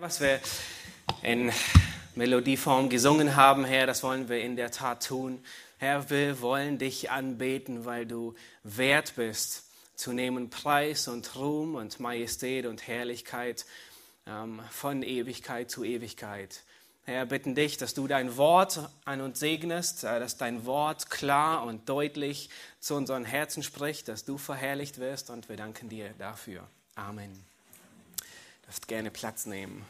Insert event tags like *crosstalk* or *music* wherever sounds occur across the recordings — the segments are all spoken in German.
Was wir in Melodieform gesungen haben, Herr, das wollen wir in der Tat tun. Herr, wir wollen dich anbeten, weil du wert bist, zu nehmen Preis und Ruhm und Majestät und Herrlichkeit ähm, von Ewigkeit zu Ewigkeit. Herr, bitten dich, dass du dein Wort an uns segnest, äh, dass dein Wort klar und deutlich zu unseren Herzen spricht, dass du verherrlicht wirst und wir danken dir dafür. Amen dürft gerne Platz nehmen.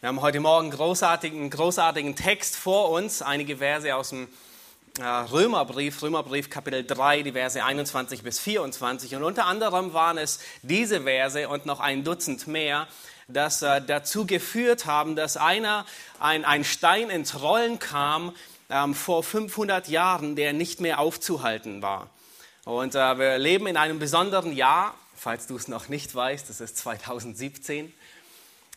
Wir haben heute Morgen einen großartigen, großartigen Text vor uns, einige Verse aus dem äh, Römerbrief, Römerbrief Kapitel 3, die Verse 21 bis 24. Und unter anderem waren es diese Verse und noch ein Dutzend mehr, das äh, dazu geführt haben, dass einer, ein, ein Stein ins Rollen kam ähm, vor 500 Jahren, der nicht mehr aufzuhalten war. Und äh, wir leben in einem besonderen Jahr, falls du es noch nicht weißt, das ist 2017.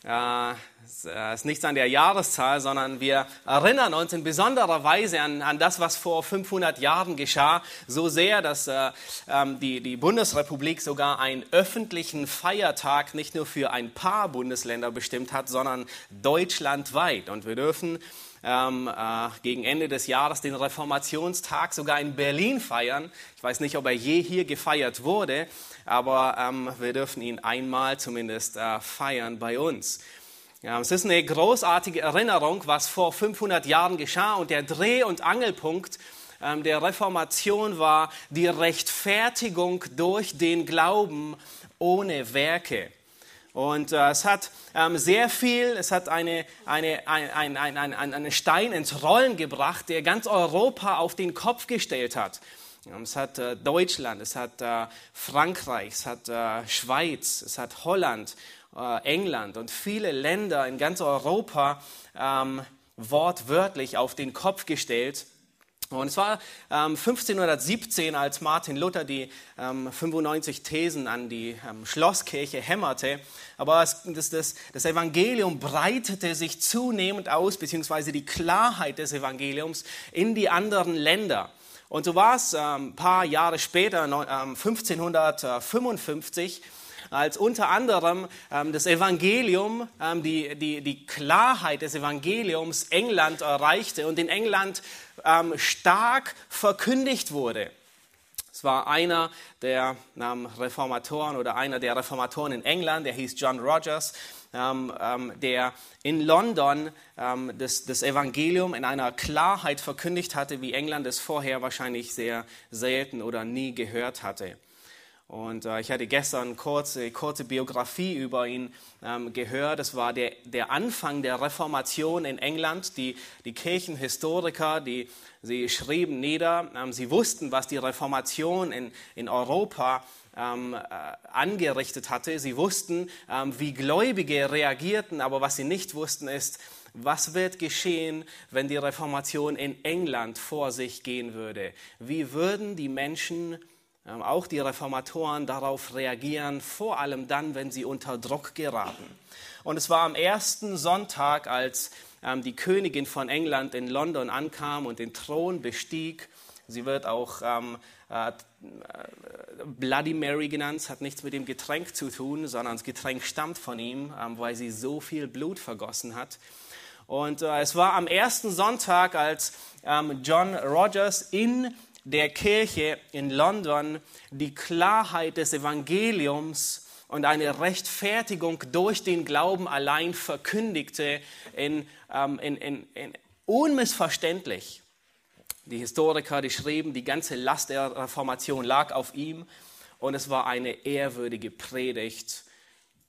Äh, es ist nichts an der Jahreszahl, sondern wir erinnern uns in besonderer Weise an, an das, was vor 500 Jahren geschah, so sehr, dass äh, ähm, die, die Bundesrepublik sogar einen öffentlichen Feiertag nicht nur für ein paar Bundesländer bestimmt hat, sondern deutschlandweit. Und wir dürfen ähm, äh, gegen Ende des Jahres den Reformationstag sogar in Berlin feiern. Ich weiß nicht, ob er je hier gefeiert wurde, aber ähm, wir dürfen ihn einmal zumindest äh, feiern bei uns. Ja, es ist eine großartige Erinnerung, was vor 500 Jahren geschah und der Dreh- und Angelpunkt ähm, der Reformation war die Rechtfertigung durch den Glauben ohne Werke. Und äh, es hat ähm, sehr viel, es hat eine, eine, ein, ein, ein, einen Stein ins Rollen gebracht, der ganz Europa auf den Kopf gestellt hat. Es hat äh, Deutschland, es hat äh, Frankreich, es hat äh, Schweiz, es hat Holland, England und viele Länder in ganz Europa ähm, wortwörtlich auf den Kopf gestellt. Und es war ähm, 1517, als Martin Luther die ähm, 95 Thesen an die ähm, Schlosskirche hämmerte. Aber es, das, das, das, Evangelium breitete sich zunehmend aus, beziehungsweise die Klarheit des Evangeliums in die anderen Länder. Und so war es ein ähm, paar Jahre später, 1555, ähm, als unter anderem ähm, das Evangelium, die, die, die Klarheit des Evangeliums England erreichte und in England stark verkündigt wurde. Es war einer der Reformatoren oder einer der Reformatoren in England, der hieß John Rogers ähm, ähm, der in London ähm, das, das, Evangelium in einer Klarheit verkündigt hatte, wie England es vorher wahrscheinlich sehr selten oder nie gehört hatte. Und äh, ich hatte gestern kurze, kurze Biografie über ihn ähm, gehört. Das war der, der Anfang der Reformation in England. Die, die Kirchenhistoriker, die, sie schrieben nieder, ähm, sie wussten, was die Reformation in, in Europa ähm, äh, angerichtet hatte. Sie wussten, ähm, wie Gläubige reagierten, aber was sie nicht wussten ist, was wird geschehen, wenn die Reformation in England vor sich gehen würde? Wie würden die Menschen, ähm, auch die Reformatoren, darauf reagieren, vor allem dann, wenn sie unter Druck geraten? Und es war am ersten Sonntag, als ähm, die Königin von England in London ankam und den Thron bestieg. Sie wird auch ähm, äh, Bloody Mary genannt, hat nichts mit dem Getränk zu tun, sondern das Getränk stammt von ihm, ähm, weil sie so viel Blut vergossen hat. Und äh, es war am ersten Sonntag, als ähm, John Rogers in der Kirche in London die Klarheit des Evangeliums und eine Rechtfertigung durch den Glauben allein verkündigte in, ähm, in, in, in unmissverständlich. Die Historiker, die schrieben, die ganze Last der Reformation lag auf ihm und es war eine ehrwürdige Predigt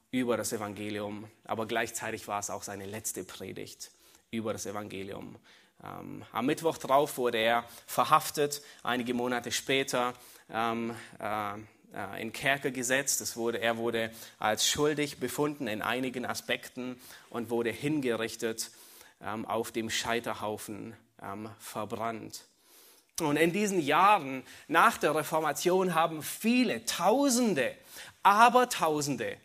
über das Evangelium, aber gleichzeitig war es auch seine letzte Predigt über das Evangelium. Ähm, am Mittwoch drauf wurde er verhaftet, einige Monate später ähm, äh, äh in Kerker gesetzt. Wurde, er wurde als schuldig befunden in einigen Aspekten und wurde hingerichtet ähm, auf dem Scheiterhaufen verbrannt. Und in diesen Jahren nach der Reformation haben viele, Tausende, Abertausende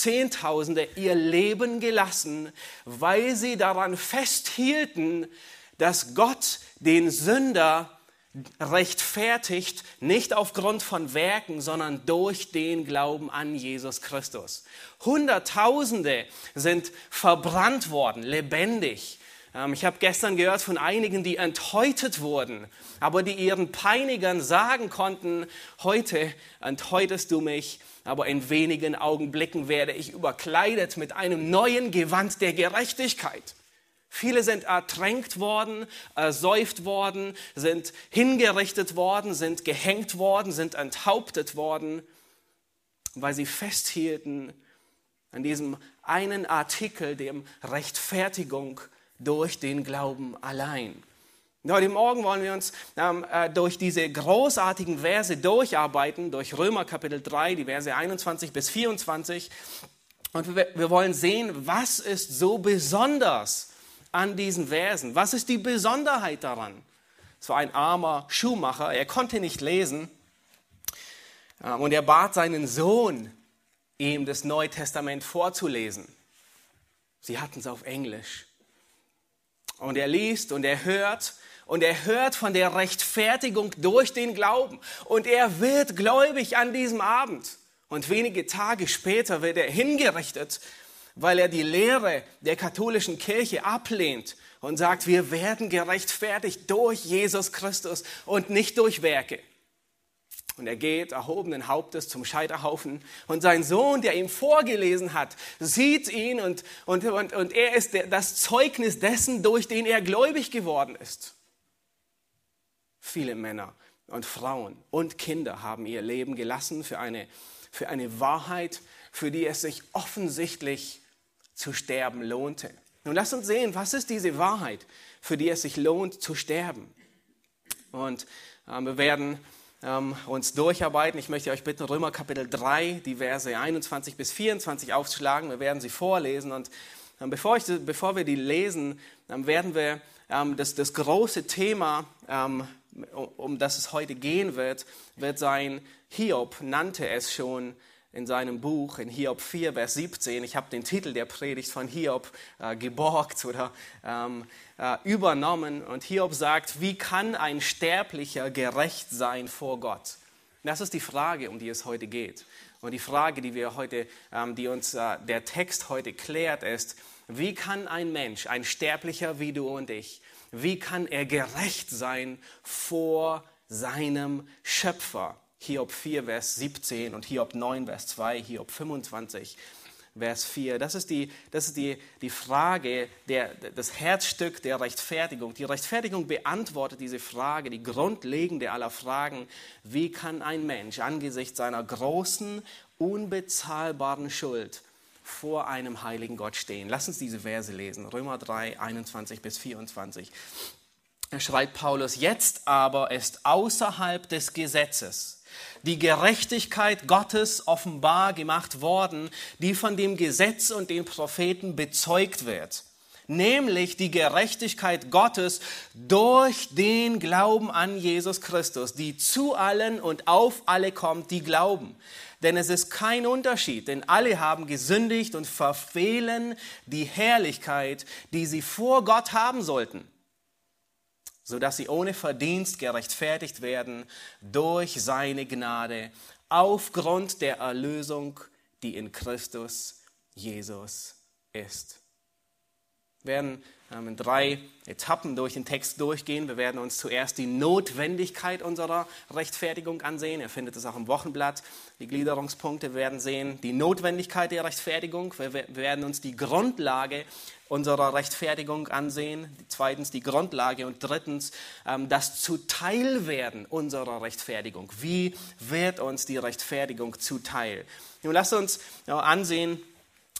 Zehntausende ihr Leben gelassen, weil sie daran festhielten, dass Gott den Sünder rechtfertigt, nicht aufgrund von Werken, sondern durch den Glauben an Jesus Christus. Hunderttausende sind verbrannt worden, lebendig. Ähm, ich habe gestern gehört von einigen, die enthäutet wurden, aber die ihren Peinigern sagen konnten, heute enthäutest du mich, aber in wenigen Augenblicken werde ich überkleidet mit einem neuen Gewand der Gerechtigkeit. Viele sind ertränkt worden, ersäuft worden, sind hingerichtet worden, sind gehängt worden, sind enthauptet worden, weil sie festhielten an diesem einen Artikel, dem Rechtfertigung durch den Glauben allein. heute Morgen wollen wir uns ähm, äh, durch diese großartigen Verse durcharbeiten, durch Römer Kapitel 3, die Verse 21 bis 24. Und wir, wir wollen sehen, was ist so besonders an diesen Versen? Was ist die Besonderheit daran? Es war ein armer Schuhmacher, er konnte nicht lesen. Ähm, und er bat seinen Sohn, ihm das Neue Testament vorzulesen. Sie hatten es auf Englisch. Und er liest und er hört und er hört von der Rechtfertigung durch den Glauben. Und er wird gläubig an diesem Abend. Und wenige Tage später wird er hingerichtet, weil er die Lehre der katholischen Kirche ablehnt und sagt, wir werden gerechtfertigt durch Jesus Christus und nicht durch Werke. Und er geht erhobenen Hauptes zum Scheiterhaufen. Und sein Sohn, der ihm vorgelesen hat, sieht ihn und, und, und, und er ist der, das Zeugnis dessen, durch den er gläubig geworden ist. Viele Männer und Frauen und Kinder haben ihr Leben gelassen für eine, für eine Wahrheit, für die es sich offensichtlich zu sterben lohnte. Nun lasst uns sehen, was ist diese Wahrheit, für die es sich lohnt zu sterben. Und äh, wir werden ähm, uns durcharbeiten. Ich möchte euch bitten, Römer Kapitel 3, die Verse 21 bis 24 aufzuschlagen. Wir werden sie vorlesen. Und ähm, bevor, ich, bevor wir die lesen, ähm, werden wir ähm, das, das große Thema, ähm, um, um das es heute gehen wird, wird sein, Hiob nannte es schon in seinem Buch, in Hiob 4, Vers 17. Ich habe den Titel der Predigt von Hiob äh, geborgt oder ähm, äh, übernommen. Und Hiob sagt, wie kann ein Sterblicher gerecht sein vor Gott? Das ist die Frage, um die es heute geht. Und die Frage, die wir heute, ähm, die uns äh, der Text heute klärt, ist, wie kann ein Mensch, ein Sterblicher wie du und ich, wie kann er gerecht sein vor seinem Schöpfer? Hiob 4, Vers 17 und Hiob 9, Vers 2, Hiob 25, Vers 4. Das ist die, das ist die, die Frage, der, das Herzstück der Rechtfertigung. Die Rechtfertigung beantwortet diese Frage, die grundlegende aller Fragen. Wie kann ein Mensch angesichts seiner großen, unbezahlbaren Schuld vor einem heiligen Gott stehen? Lass uns diese Verse lesen. Römer 3, 21 bis 24. Er schreibt Paulus, jetzt aber ist außerhalb des Gesetzes die Gerechtigkeit Gottes offenbar gemacht worden, die von dem Gesetz und den Propheten bezeugt wird. Nämlich die Gerechtigkeit Gottes durch den Glauben an Jesus Christus, die zu allen und auf alle kommt, die glauben. Denn es ist kein Unterschied, denn alle haben gesündigt und verfehlen die Herrlichkeit, die sie vor Gott haben sollten sodass sie ohne Verdienst gerechtfertigt werden durch seine Gnade aufgrund der Erlösung, die in Christus Jesus ist. Werden in drei Etappen durch den Text durchgehen. Wir werden uns zuerst die Notwendigkeit unserer Rechtfertigung ansehen. Ihr findet es auch im Wochenblatt. Die Gliederungspunkte werden sehen die Notwendigkeit der Rechtfertigung. Wir werden uns die Grundlage unserer Rechtfertigung ansehen. Zweitens die Grundlage und drittens ähm, das Zuteilwerden unserer Rechtfertigung. Wie wird uns die Rechtfertigung zuteil? Nun lasst uns ansehen,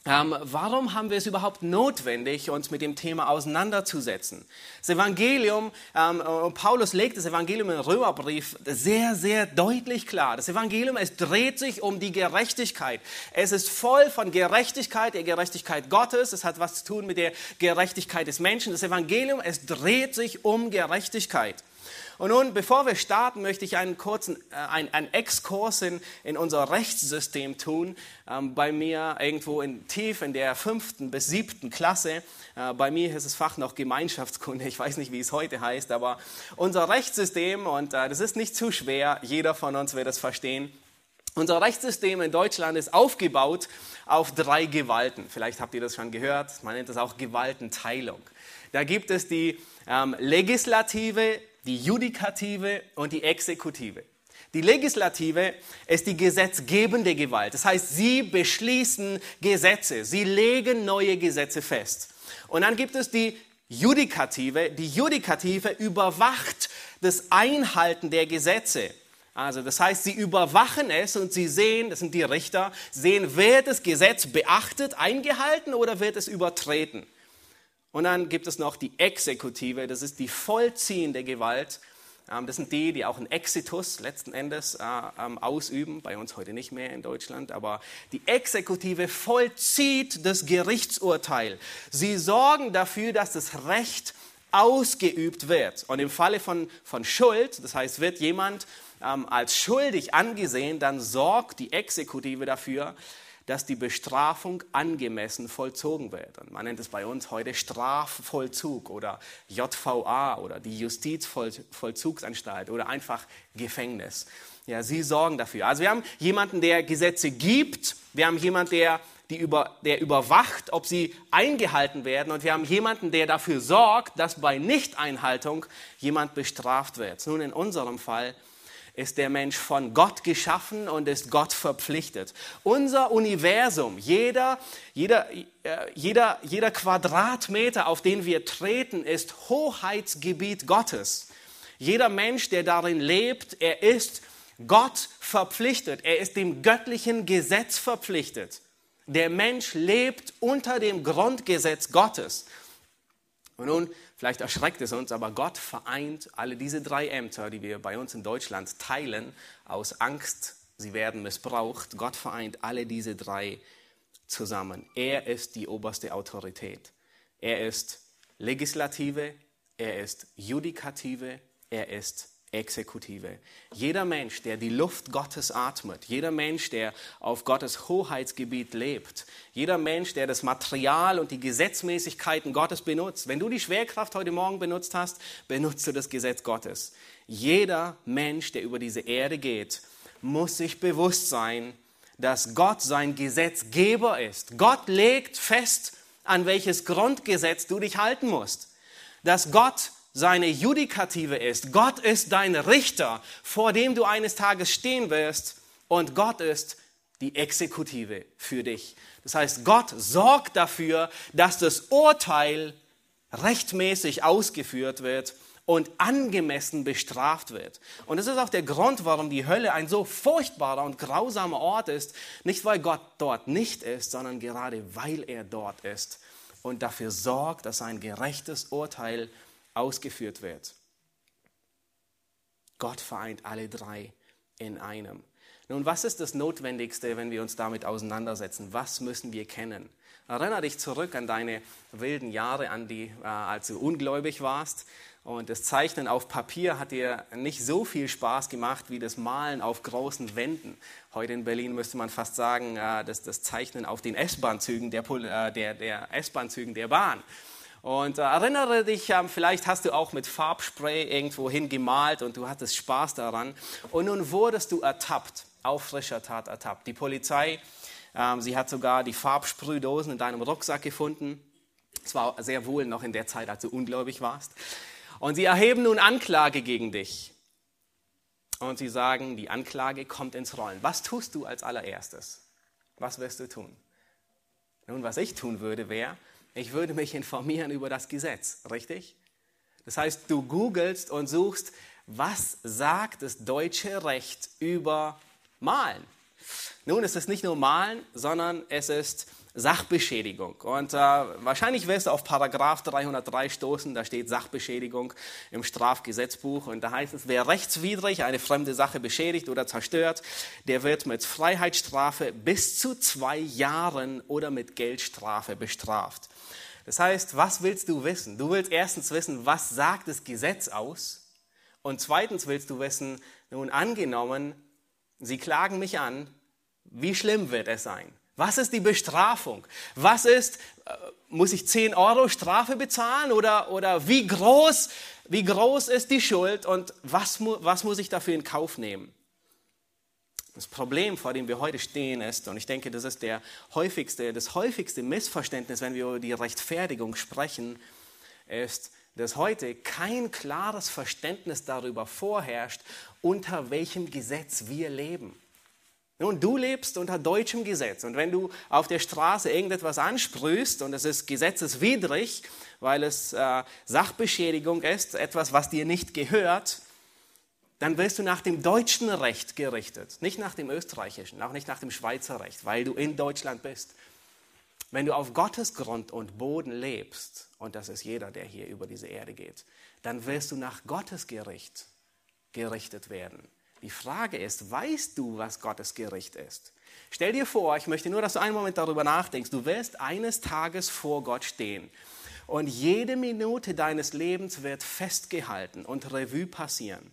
ähm, warum haben wir es überhaupt notwendig, uns mit dem Thema auseinanderzusetzen? Das Evangelium, ähm, Paulus legt das Evangelium im Römerbrief sehr, sehr deutlich klar. Das Evangelium, es dreht sich um die Gerechtigkeit. Es ist voll von Gerechtigkeit, der Gerechtigkeit Gottes. Es hat was zu tun mit der Gerechtigkeit des Menschen. Das Evangelium, es dreht sich um Gerechtigkeit. Und nun, bevor wir starten, möchte ich einen kurzen äh, einen, einen Exkurs in, in unser Rechtssystem tun. Ähm, bei mir irgendwo in, tief in der fünften bis siebten Klasse. Äh, bei mir ist das Fach noch Gemeinschaftskunde. Ich weiß nicht, wie es heute heißt, aber unser Rechtssystem, und äh, das ist nicht zu schwer, jeder von uns wird es verstehen. Unser Rechtssystem in Deutschland ist aufgebaut auf drei Gewalten. Vielleicht habt ihr das schon gehört. Man nennt das auch Gewaltenteilung. Da gibt es die ähm, Legislative, die Judikative und die Exekutive. Die Legislative ist die gesetzgebende Gewalt. Das heißt, sie beschließen Gesetze, sie legen neue Gesetze fest. Und dann gibt es die Judikative. Die Judikative überwacht das Einhalten der Gesetze. Also das heißt, sie überwachen es und sie sehen, das sind die Richter, sehen, wird das Gesetz beachtet, eingehalten oder wird es übertreten. Und dann gibt es noch die Exekutive, das ist die vollziehende Gewalt. Ähm, das sind die, die auch einen Exitus letzten Endes äh, ähm, ausüben, bei uns heute nicht mehr in Deutschland, aber die Exekutive vollzieht das Gerichtsurteil. Sie sorgen dafür, dass das Recht ausgeübt wird. Und im Falle von, von Schuld, das heißt, wird jemand ähm, als schuldig angesehen, dann sorgt die Exekutive dafür, dass die Bestrafung angemessen vollzogen wird. Und man nennt es bei uns heute Strafvollzug oder JVA oder die Justizvollzugsanstalt oder einfach Gefängnis. Ja, sie sorgen dafür. Also wir haben jemanden, der Gesetze gibt, wir haben jemanden, der, die über, der überwacht, ob sie eingehalten werden und wir haben jemanden, der dafür sorgt, dass bei Nichteinhaltung jemand bestraft wird. Nun in unserem Fall ist der Mensch von Gott geschaffen und ist Gott verpflichtet. Unser Universum, jeder, jeder, äh, jeder, jeder Quadratmeter, auf den wir treten, ist Hoheitsgebiet Gottes. Jeder Mensch, der darin lebt, er ist Gott verpflichtet. Er ist dem göttlichen Gesetz verpflichtet. Der Mensch lebt unter dem Grundgesetz Gottes. Und nun Vielleicht erschreckt es uns, aber Gott vereint alle diese drei Ämter, die wir bei uns in Deutschland teilen, aus Angst, sie werden missbraucht. Gott vereint alle diese drei zusammen. Er ist die oberste Autorität. Er ist Legislative, er ist Judikative, er ist Exekutive. Jeder Mensch, der die Luft Gottes atmet, jeder Mensch, der auf Gottes Hoheitsgebiet lebt, jeder Mensch, der das Material und die Gesetzmäßigkeiten Gottes benutzt. Wenn du die Schwerkraft heute Morgen benutzt hast, benutzt du das Gesetz Gottes. Jeder Mensch, der über diese Erde geht, muss sich bewusst sein, dass Gott sein Gesetzgeber ist. Gott legt fest, an welches Grundgesetz du dich halten musst. Dass Gott seine Judikative ist. Gott ist dein Richter, vor dem du eines Tages stehen wirst. Und Gott ist die Exekutive für dich. Das heißt, Gott sorgt dafür, dass das Urteil rechtmäßig ausgeführt wird und angemessen bestraft wird. Und das ist auch der Grund, warum die Hölle ein so furchtbarer und grausamer Ort ist. Nicht, weil Gott dort nicht ist, sondern gerade weil er dort ist und dafür sorgt, dass ein gerechtes Urteil ausgeführt wird. Gott vereint alle drei in einem. Nun, was ist das Notwendigste, wenn wir uns damit auseinandersetzen? Was müssen wir kennen? Erinnere dich zurück an deine wilden Jahre, an die, äh, als du ungläubig warst. Und das Zeichnen auf Papier hat dir nicht so viel Spaß gemacht wie das Malen auf großen Wänden. Heute in Berlin müsste man fast sagen, äh, dass das Zeichnen auf den S-Bahn-Zügen der, äh, der, der S-Bahn-Zügen der Bahn. Und äh, erinnere dich, ähm, vielleicht hast du auch mit Farbspray irgendwo hingemalt und du hattest Spaß daran. Und nun wurdest du ertappt, auf frischer Tat ertappt. Die Polizei, ähm, sie hat sogar die Farbsprühdosen in deinem Rucksack gefunden. Es war sehr wohl noch in der Zeit, als du ungläubig warst. Und sie erheben nun Anklage gegen dich. Und sie sagen, die Anklage kommt ins Rollen. Was tust du als allererstes? Was wirst du tun? Nun, was ich tun würde, wäre, ich würde mich informieren über das Gesetz, richtig? Das heißt, du googelst und suchst, was sagt das deutsche Recht über Malen? Nun, es ist nicht nur Malen, sondern es ist Sachbeschädigung. Und äh, wahrscheinlich wirst du auf Paragraph 303 stoßen, da steht Sachbeschädigung im Strafgesetzbuch. Und da heißt es, wer rechtswidrig eine fremde Sache beschädigt oder zerstört, der wird mit Freiheitsstrafe bis zu zwei Jahren oder mit Geldstrafe bestraft. Das heißt, was willst du wissen? Du willst erstens wissen, was sagt das Gesetz aus? Und zweitens willst du wissen, nun angenommen, sie klagen mich an, wie schlimm wird es sein? Was ist die Bestrafung? Was ist, äh, muss ich 10 Euro Strafe bezahlen oder, oder wie, groß, wie groß ist die Schuld und was, was muss ich dafür in Kauf nehmen? Das Problem, vor dem wir heute stehen, ist, und ich denke, das ist der häufigste, das häufigste Missverständnis, wenn wir über die Rechtfertigung sprechen, ist, dass heute kein klares Verständnis darüber vorherrscht, unter welchem Gesetz wir leben. Nun, du lebst unter deutschem Gesetz und wenn du auf der Straße irgendetwas ansprühst und es ist gesetzeswidrig, weil es äh, Sachbeschädigung ist, etwas, was dir nicht gehört, dann wirst du nach dem deutschen Recht gerichtet, nicht nach dem österreichischen, auch nicht nach dem Schweizer Recht, weil du in Deutschland bist. Wenn du auf Gottes Grund und Boden lebst, und das ist jeder, der hier über diese Erde geht, dann wirst du nach Gottes Gericht gerichtet werden. Die Frage ist, weißt du, was Gottes Gericht ist? Stell dir vor, ich möchte nur, dass du einen Moment darüber nachdenkst, du wirst eines Tages vor Gott stehen und jede Minute deines Lebens wird festgehalten und Revue passieren.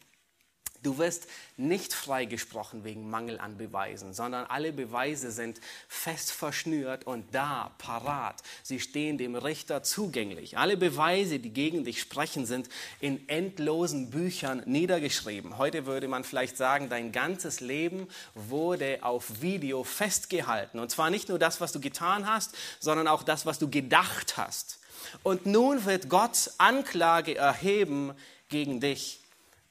Du wirst nicht freigesprochen wegen Mangel an Beweisen, sondern alle Beweise sind fest verschnürt und da, parat. Sie stehen dem Richter zugänglich. Alle Beweise, die gegen dich sprechen, sind in endlosen Büchern niedergeschrieben. Heute würde man vielleicht sagen, dein ganzes Leben wurde auf Video festgehalten. Und zwar nicht nur das, was du getan hast, sondern auch das, was du gedacht hast. Und nun wird Gott Anklage erheben gegen dich.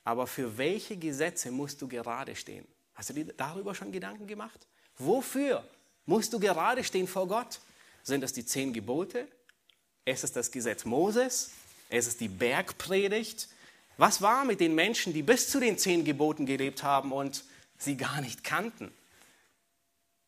Aber für welche Gesetze musst du gerade stehen? Hast du dir darüber schon Gedanken gemacht? Wofür musst du gerade stehen vor Gott? Sind es die zehn Gebote? Ist es das Gesetz Moses? Ist es die Bergpredigt? Was war mit den Menschen, die bis zu den zehn Geboten gelebt haben und sie gar nicht kannten?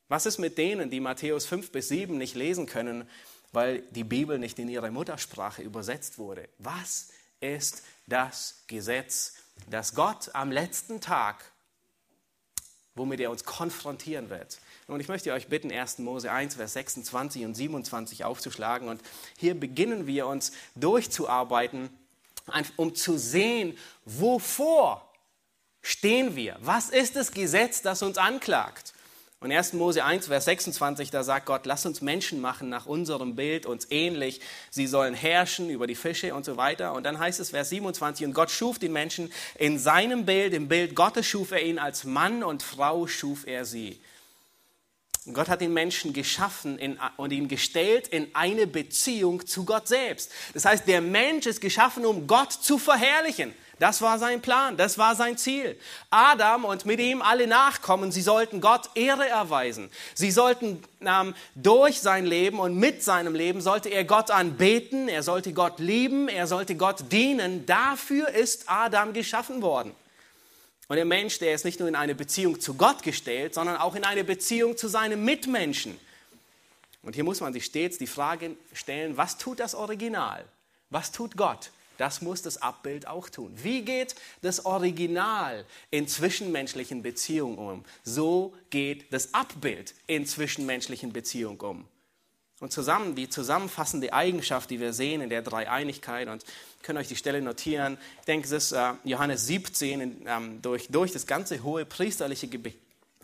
Was ist mit denen, die Matthäus 5 bis 7 nicht lesen können, weil die Bibel nicht in ihre Muttersprache übersetzt wurde? Was ist das Gesetz dass Gott am letzten Tag, womit er uns konfrontieren wird. Und ich möchte euch bitten, 1. Mose 1, Vers 26 und 27 aufzuschlagen. Und hier beginnen wir uns durchzuarbeiten, um zu sehen, wovor stehen wir? Was ist das Gesetz, das uns anklagt? Und 1. Mose 1, Vers 26, da sagt Gott, lass uns Menschen machen nach unserem Bild, uns ähnlich. Sie sollen herrschen über die Fische und so weiter. Und dann heißt es, Vers 27, und Gott schuf den Menschen in seinem Bild, im Bild Gottes schuf er ihn, als Mann und Frau schuf er sie. Gott hat den Menschen geschaffen und ihn gestellt in eine Beziehung zu Gott selbst. Das heißt, der Mensch ist geschaffen, um Gott zu verherrlichen. Das war sein Plan, das war sein Ziel. Adam und mit ihm alle Nachkommen, sie sollten Gott Ehre erweisen. Sie sollten ähm, durch sein Leben und mit seinem Leben sollte er Gott anbeten, er sollte Gott lieben, er sollte Gott dienen. Dafür ist Adam geschaffen worden. Und der Mensch, der ist nicht nur in eine Beziehung zu Gott gestellt, sondern auch in eine Beziehung zu seinem Mitmenschen. Und hier muss man sich stets die Frage stellen, was tut das Original? Was tut Gott? Das muss das Abbild auch tun. Wie geht das Original in zwischenmenschlichen Beziehungen um? So geht das Abbild in zwischenmenschlichen Beziehungen um. Und zusammen, die zusammenfassende Eigenschaft, die wir sehen in der Dreieinigkeit, und können euch die Stelle notieren, ich denke, es ist äh, Johannes 17, ähm, durch, durch das ganze hohe priesterliche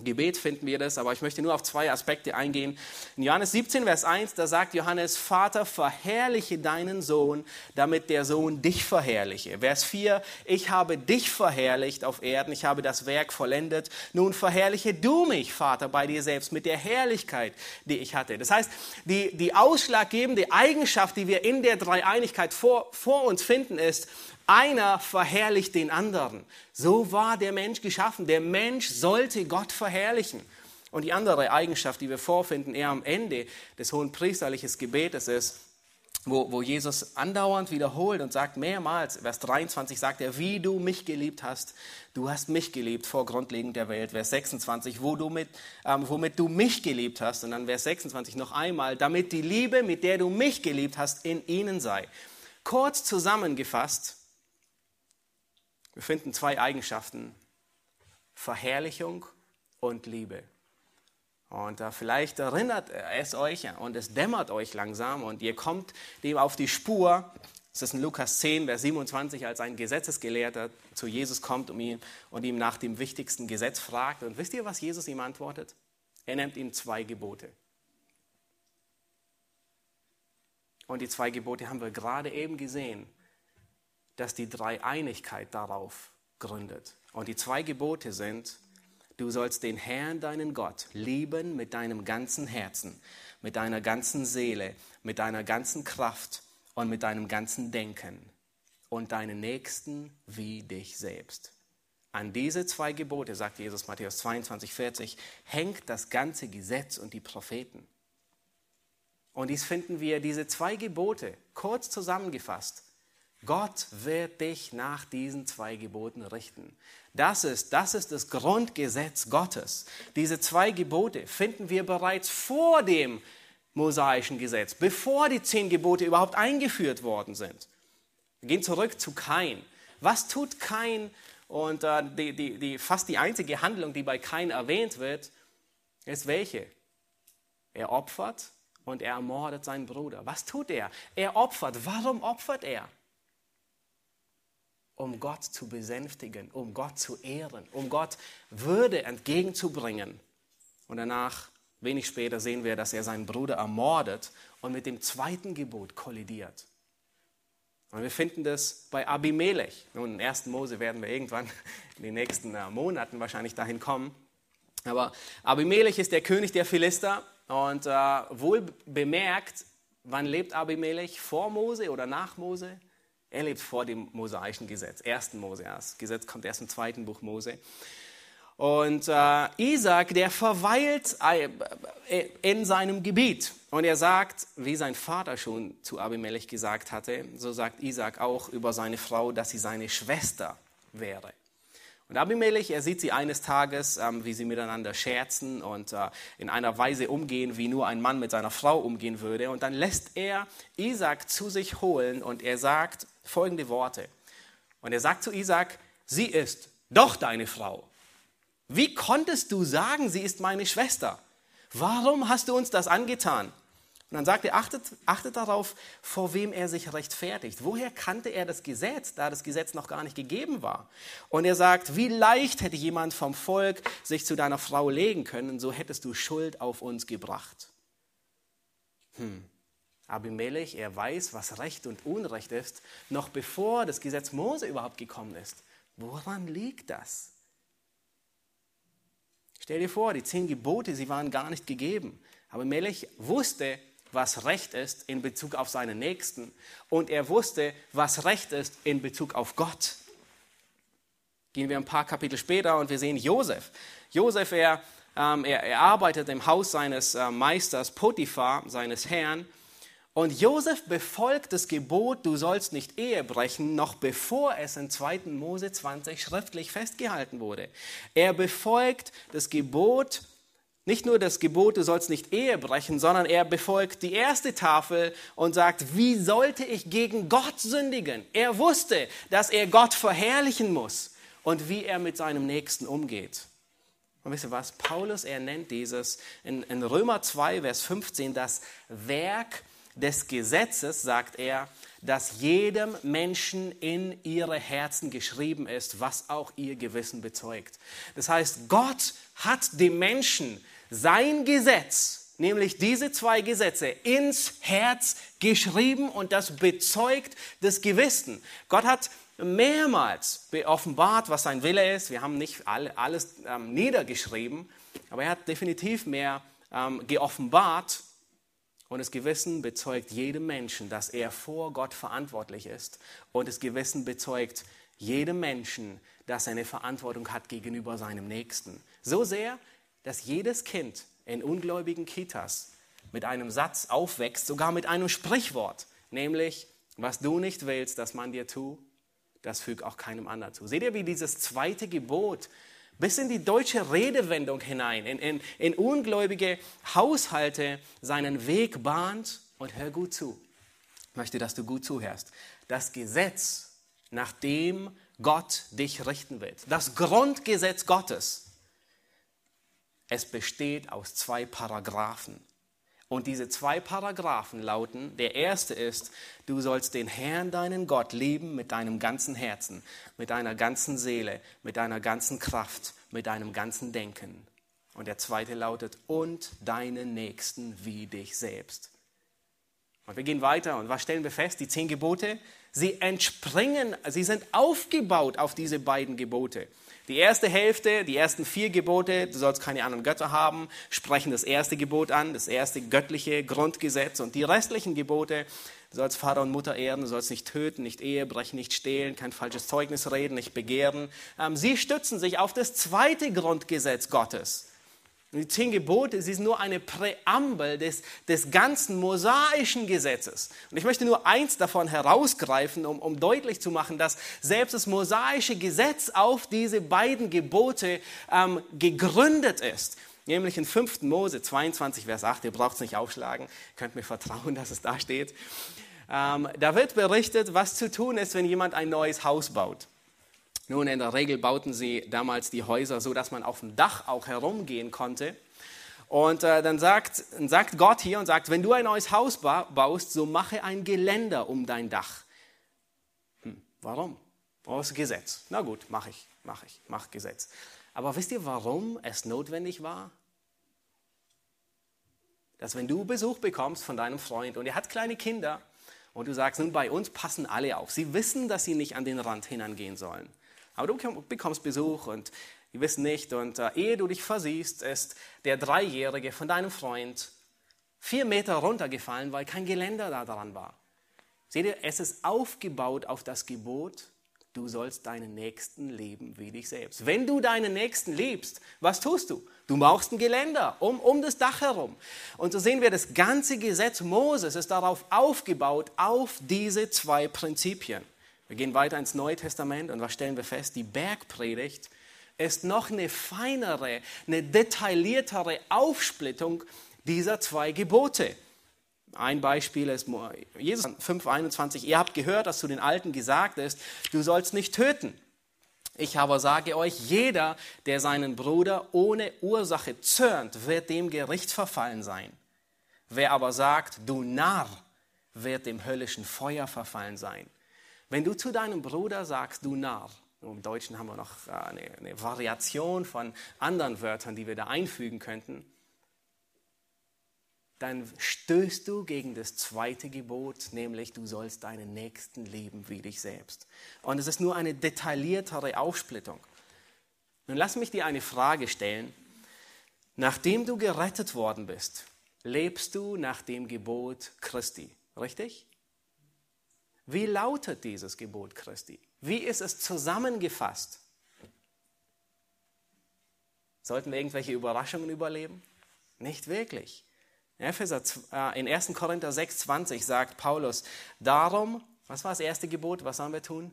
Gebet finden wir das, aber ich möchte nur auf zwei Aspekte eingehen. In Johannes 17, Vers 1, da sagt Johannes, Vater, verherrliche deinen Sohn, damit der Sohn dich verherrliche. Vers 4, ich habe dich verherrlicht auf Erden, ich habe das Werk vollendet. Nun verherrliche du mich, Vater, bei dir selbst mit der Herrlichkeit, die ich hatte. Das heißt, die, die ausschlaggebende Eigenschaft, die wir in der Dreieinigkeit vor, vor uns finden, ist, einer verherrlicht den anderen. So war der Mensch geschaffen. Der Mensch sollte Gott verherrlichen. Und die andere Eigenschaft, die wir vorfinden, eher am Ende des hohen priesterlichen Gebetes ist, wo, wo Jesus andauernd wiederholt und sagt mehrmals, Vers 23 sagt er, wie du mich geliebt hast, du hast mich geliebt vor Grundlegung der Welt. Vers 26, wo du mit, ähm, womit du mich geliebt hast. Und dann Vers 26 noch einmal, damit die Liebe, mit der du mich geliebt hast, in ihnen sei. Kurz zusammengefasst, wir finden zwei Eigenschaften, Verherrlichung und Liebe. Und äh, vielleicht erinnert es euch und es dämmert euch langsam und ihr kommt dem auf die Spur, Es ist in Lukas 10, Vers 27, als ein Gesetzesgelehrter zu Jesus kommt und ihn, und ihm nach dem wichtigsten Gesetz fragt. Und wisst ihr, was Jesus ihm antwortet? Er nennt ihm zwei Gebote. Und die zwei Gebote haben wir gerade eben gesehen, dass die Dreieinigkeit darauf gründet. Und die zwei Gebote sind, du sollst den Herrn, deinen Gott, lieben mit deinem ganzen Herzen, mit deiner ganzen Seele, mit deiner ganzen Kraft und mit deinem ganzen Denken und deinen Nächsten wie dich selbst. An diese zwei Gebote, sagt Jesus Matthäus 22, 40, hängt das ganze Gesetz und die Propheten. Und dies finden wir, diese zwei Gebote, kurz zusammengefasst. Gott wird dich nach diesen zwei Geboten richten. Das ist, das ist das Grundgesetz Gottes. Diese zwei Gebote finden wir bereits vor dem mosaischen Gesetz, bevor die zehn Gebote überhaupt eingeführt worden sind. Wir gehen zurück zu Kain. Was tut Kain? Und äh, die, die, die, fast die einzige Handlung, die bei Kain erwähnt wird, ist welche? Er opfert und er ermordet seinen Bruder. Was tut er? Er opfert. Warum opfert er? Um Gott zu besänftigen, um Gott zu ehren, um Gott Würde entgegenzubringen. Und danach, wenig später, sehen wir, dass er seinen Bruder ermordet und mit dem zweiten Gebot kollidiert. Und wir finden das bei Abimelech. Nun, in 1. Mose werden wir irgendwann *laughs* in den nächsten äh, Monaten wahrscheinlich dahin kommen. Aber Abimelech ist der König der Philister und äh, wohl bemerkt, wann lebt Abimelech? Vor Mose oder nach Mose? Er lebt vor dem mosaischen Gesetz, ersten Mose. Das Gesetz kommt erst im zweiten Buch Mose. Und äh, Isaac, der verweilt äh, in seinem Gebiet. Und er sagt, wie sein Vater schon zu Abimelech gesagt hatte, so sagt Isaac auch über seine Frau, dass sie seine Schwester wäre. Und Abimelech, er sieht sie eines Tages, ähm, wie sie miteinander scherzen und äh, in einer Weise umgehen, wie nur ein Mann mit seiner Frau umgehen würde. Und dann lässt er Isaac zu sich holen und er sagt folgende Worte. Und er sagt zu Isaac, sie ist doch deine Frau. Wie konntest du sagen, sie ist meine Schwester? Warum hast du uns das angetan? Und dann sagt er, achtet, achtet darauf, vor wem er sich rechtfertigt. Woher kannte er das Gesetz, da das Gesetz noch gar nicht gegeben war? Und er sagt, wie leicht hätte jemand vom Volk sich zu deiner Frau legen können, so hättest du Schuld auf uns gebracht. Hm. Abimelech, er weiß, was Recht und Unrecht ist, noch bevor das Gesetz Mose überhaupt gekommen ist. Woran liegt das? Stell dir vor, die zehn Gebote, sie waren gar nicht gegeben. Abimelech wusste, was Recht ist in Bezug auf seinen Nächsten und er wusste, was Recht ist in Bezug auf Gott. Gehen wir ein paar Kapitel später und wir sehen Josef. Josef, er, ähm, er, er arbeitet im Haus seines äh, Meisters Potiphar, seines Herrn. Und Josef befolgt das Gebot, du sollst nicht Ehe brechen, noch bevor es in 2. Mose 20 schriftlich festgehalten wurde. Er befolgt das Gebot, nicht nur das Gebot, du sollst nicht Ehe brechen, sondern er befolgt die erste Tafel und sagt, wie sollte ich gegen Gott sündigen? Er wusste, dass er Gott verherrlichen muss und wie er mit seinem Nächsten umgeht. Und wisst ihr was? Paulus, er nennt dieses in, in Römer 2, Vers 15 das Werk des Gesetzes, sagt er, dass jedem Menschen in ihre Herzen geschrieben ist, was auch ihr Gewissen bezeugt. Das heißt, Gott hat dem Menschen sein Gesetz, nämlich diese zwei Gesetze, ins Herz geschrieben und das bezeugt das Gewissen. Gott hat mehrmals offenbart, was sein Wille ist. Wir haben nicht alles ähm, niedergeschrieben, aber er hat definitiv mehr ähm, geoffenbart. Und das Gewissen bezeugt jedem Menschen, dass er vor Gott verantwortlich ist. Und das Gewissen bezeugt jedem Menschen, dass er eine Verantwortung hat gegenüber seinem Nächsten. So sehr, dass jedes Kind in ungläubigen Kitas mit einem Satz aufwächst, sogar mit einem Sprichwort, nämlich, was du nicht willst, dass man dir tut, das füg auch keinem anderen zu. Seht ihr, wie dieses zweite Gebot bis in die deutsche Redewendung hinein, in, in, in ungläubige Haushalte seinen Weg bahnt? Und hör gut zu. Ich möchte, dass du gut zuhörst. Das Gesetz, nach dem Gott dich richten wird, das Grundgesetz Gottes, es besteht aus zwei Paragraphen. Und diese zwei Paragraphen lauten, der erste ist, du sollst den Herrn, deinen Gott, lieben mit deinem ganzen Herzen, mit deiner ganzen Seele, mit deiner ganzen Kraft, mit deinem ganzen Denken. Und der zweite lautet, und deinen Nächsten wie dich selbst. Und wir gehen weiter und was stellen wir fest? Die zehn Gebote, sie entspringen, sie sind aufgebaut auf diese beiden Gebote. Die erste Hälfte, die ersten vier Gebote, du sollst keine anderen Götter haben, sprechen das erste Gebot an, das erste göttliche Grundgesetz. Und die restlichen Gebote, du sollst Vater und Mutter ehren, du sollst nicht töten, nicht Ehe brechen, nicht stehlen, kein falsches Zeugnis reden, nicht begehren. Ähm, sie stützen sich auf das zweite Grundgesetz Gottes. Die zehn Gebote, sie sind nur eine Präambel des, des ganzen mosaischen Gesetzes. Und ich möchte nur eins davon herausgreifen, um, um deutlich zu machen, dass selbst das mosaische Gesetz auf diese beiden Gebote ähm, gegründet ist. Nämlich in 5. Mose 22, Vers 8, ihr braucht es nicht aufschlagen, könnt mir vertrauen, *laughs* dass es da steht. Ähm, da wird berichtet, was zu tun ist, wenn jemand ein neues Haus baut. Nun, in der Regel bauten sie damals die Häuser so, dass man auf dem Dach auch herumgehen konnte. Und äh, dann sagt, sagt Gott hier und sagt, wenn du ein neues Haus ba baust, so mache ein Geländer um dein Dach. Hm, warum? Aus Gesetz. Na gut, mache ich, mache ich, mach Gesetz. Aber wisst ihr, warum es notwendig war? Dass wenn du Besuch bekommst von deinem Freund und er hat kleine Kinder und du sagst, nun bei uns passen alle auf. Sie wissen, dass sie nicht an den Rand hinangehen sollen. Aber du bekommst Besuch und die wissen nicht. Und äh, ehe du dich versiehst, ist der Dreijährige von deinem Freund vier Meter runtergefallen, weil kein Geländer da dran war. Seht ihr, es ist aufgebaut auf das Gebot, du sollst deinen Nächsten lieben wie dich selbst. Wenn du deinen Nächsten liebst, was tust du? Du machst ein Geländer um, um das Dach herum. Und so sehen wir, das ganze Gesetz Moses ist darauf aufgebaut, auf diese zwei Prinzipien. Wir gehen weiter ins Neue Testament und was stellen wir fest? Die Bergpredigt ist noch eine feinere, eine detailliertere Aufsplittung dieser zwei Gebote. Ein Beispiel ist Jesus 5,21. Ihr habt gehört, dass zu den Alten gesagt ist, du sollst nicht töten. Ich aber sage euch, jeder, der seinen Bruder ohne Ursache zürnt, wird dem Gericht verfallen sein. Wer aber sagt, du Narr, wird dem höllischen Feuer verfallen sein. Wenn du zu deinem Bruder sagst, du Narr, im Deutschen haben wir noch äh, eine, eine Variation von anderen Wörtern, die wir da einfügen könnten, dann stößt du gegen das zweite Gebot, nämlich du sollst deinen Nächsten lieben wie dich selbst. Und es ist nur eine detailliertere Aufsplittung. Nun lass mich dir eine Frage stellen. Nachdem du gerettet worden bist, lebst du nach dem Gebot Christi, richtig? Wie lautet dieses Gebot Christi? Wie ist es zusammengefasst? Sollten wir irgendwelche Überraschungen überleben? Nicht wirklich. In, Epheser, äh, in 1. Korinther 6,20 sagt Paulus, darum, was war das erste Gebot? Was sollen wir tun?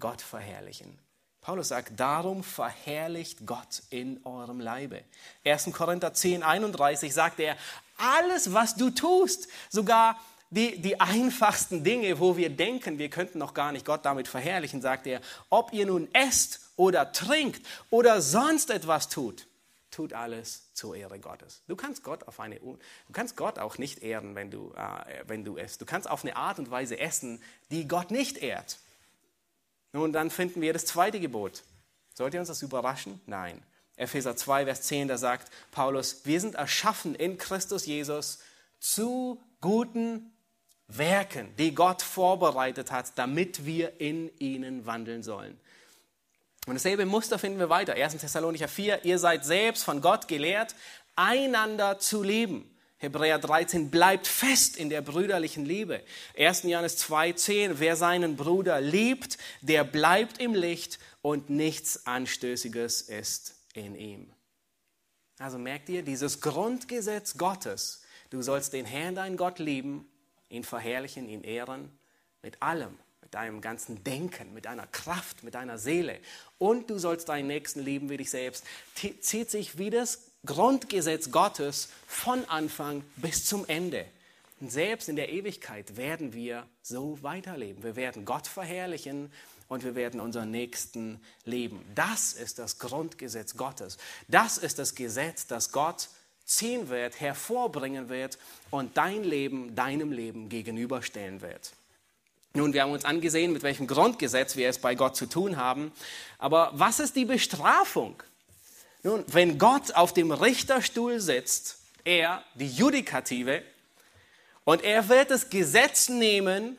Gott verherrlichen. Paulus sagt, darum verherrlicht Gott in eurem Leibe. 1. Korinther 10, 31 sagt er, alles, was du tust, sogar die, die einfachsten Dinge, wo wir denken, wir könnten noch gar nicht Gott damit verherrlichen, sagt er, ob ihr nun esst oder trinkt oder sonst etwas tut, tut alles zur Ehre Gottes. Du kannst Gott auf eine, du kannst Gott auch nicht ehren, wenn du, äh, wenn du isst. Du kannst auf eine Art und Weise essen, die Gott nicht ehrt. Nun, dann finden wir das zweite Gebot. Sollte uns das überraschen? Nein. Epheser 2, Vers 10, da sagt Paulus, wir sind erschaffen in Christus Jesus zu guten Werken, die Gott vorbereitet hat, damit wir in ihnen wandeln sollen. Und dasselbe Muster finden wir weiter. 1. Thessalonicher 4, ihr seid selbst von Gott gelehrt, einander zu lieben. Hebräer 13, bleibt fest in der brüderlichen Liebe. 1. Johannes 2, 10, wer seinen Bruder liebt, der bleibt im Licht und nichts Anstößiges ist in ihm. Also merkt ihr, dieses Grundgesetz Gottes, du sollst den Herrn, dein Gott lieben ihn verherrlichen, ihn ehren, mit allem, mit deinem ganzen Denken, mit deiner Kraft, mit deiner Seele. Und du sollst deinen Nächsten lieben wie dich selbst. Zieht sich wie das Grundgesetz Gottes von Anfang bis zum Ende. Und selbst in der Ewigkeit werden wir so weiterleben. Wir werden Gott verherrlichen und wir werden unseren Nächsten lieben. Das ist das Grundgesetz Gottes. Das ist das Gesetz, das Gott ziehen wird, hervorbringen wird und dein Leben deinem Leben gegenüberstellen wird. Nun, wir haben uns angesehen, mit welchem Grundgesetz wir es bei Gott zu tun haben. Aber was ist die Bestrafung? Nun, wenn Gott auf dem Richterstuhl sitzt, er, die Judikative, und er wird das Gesetz nehmen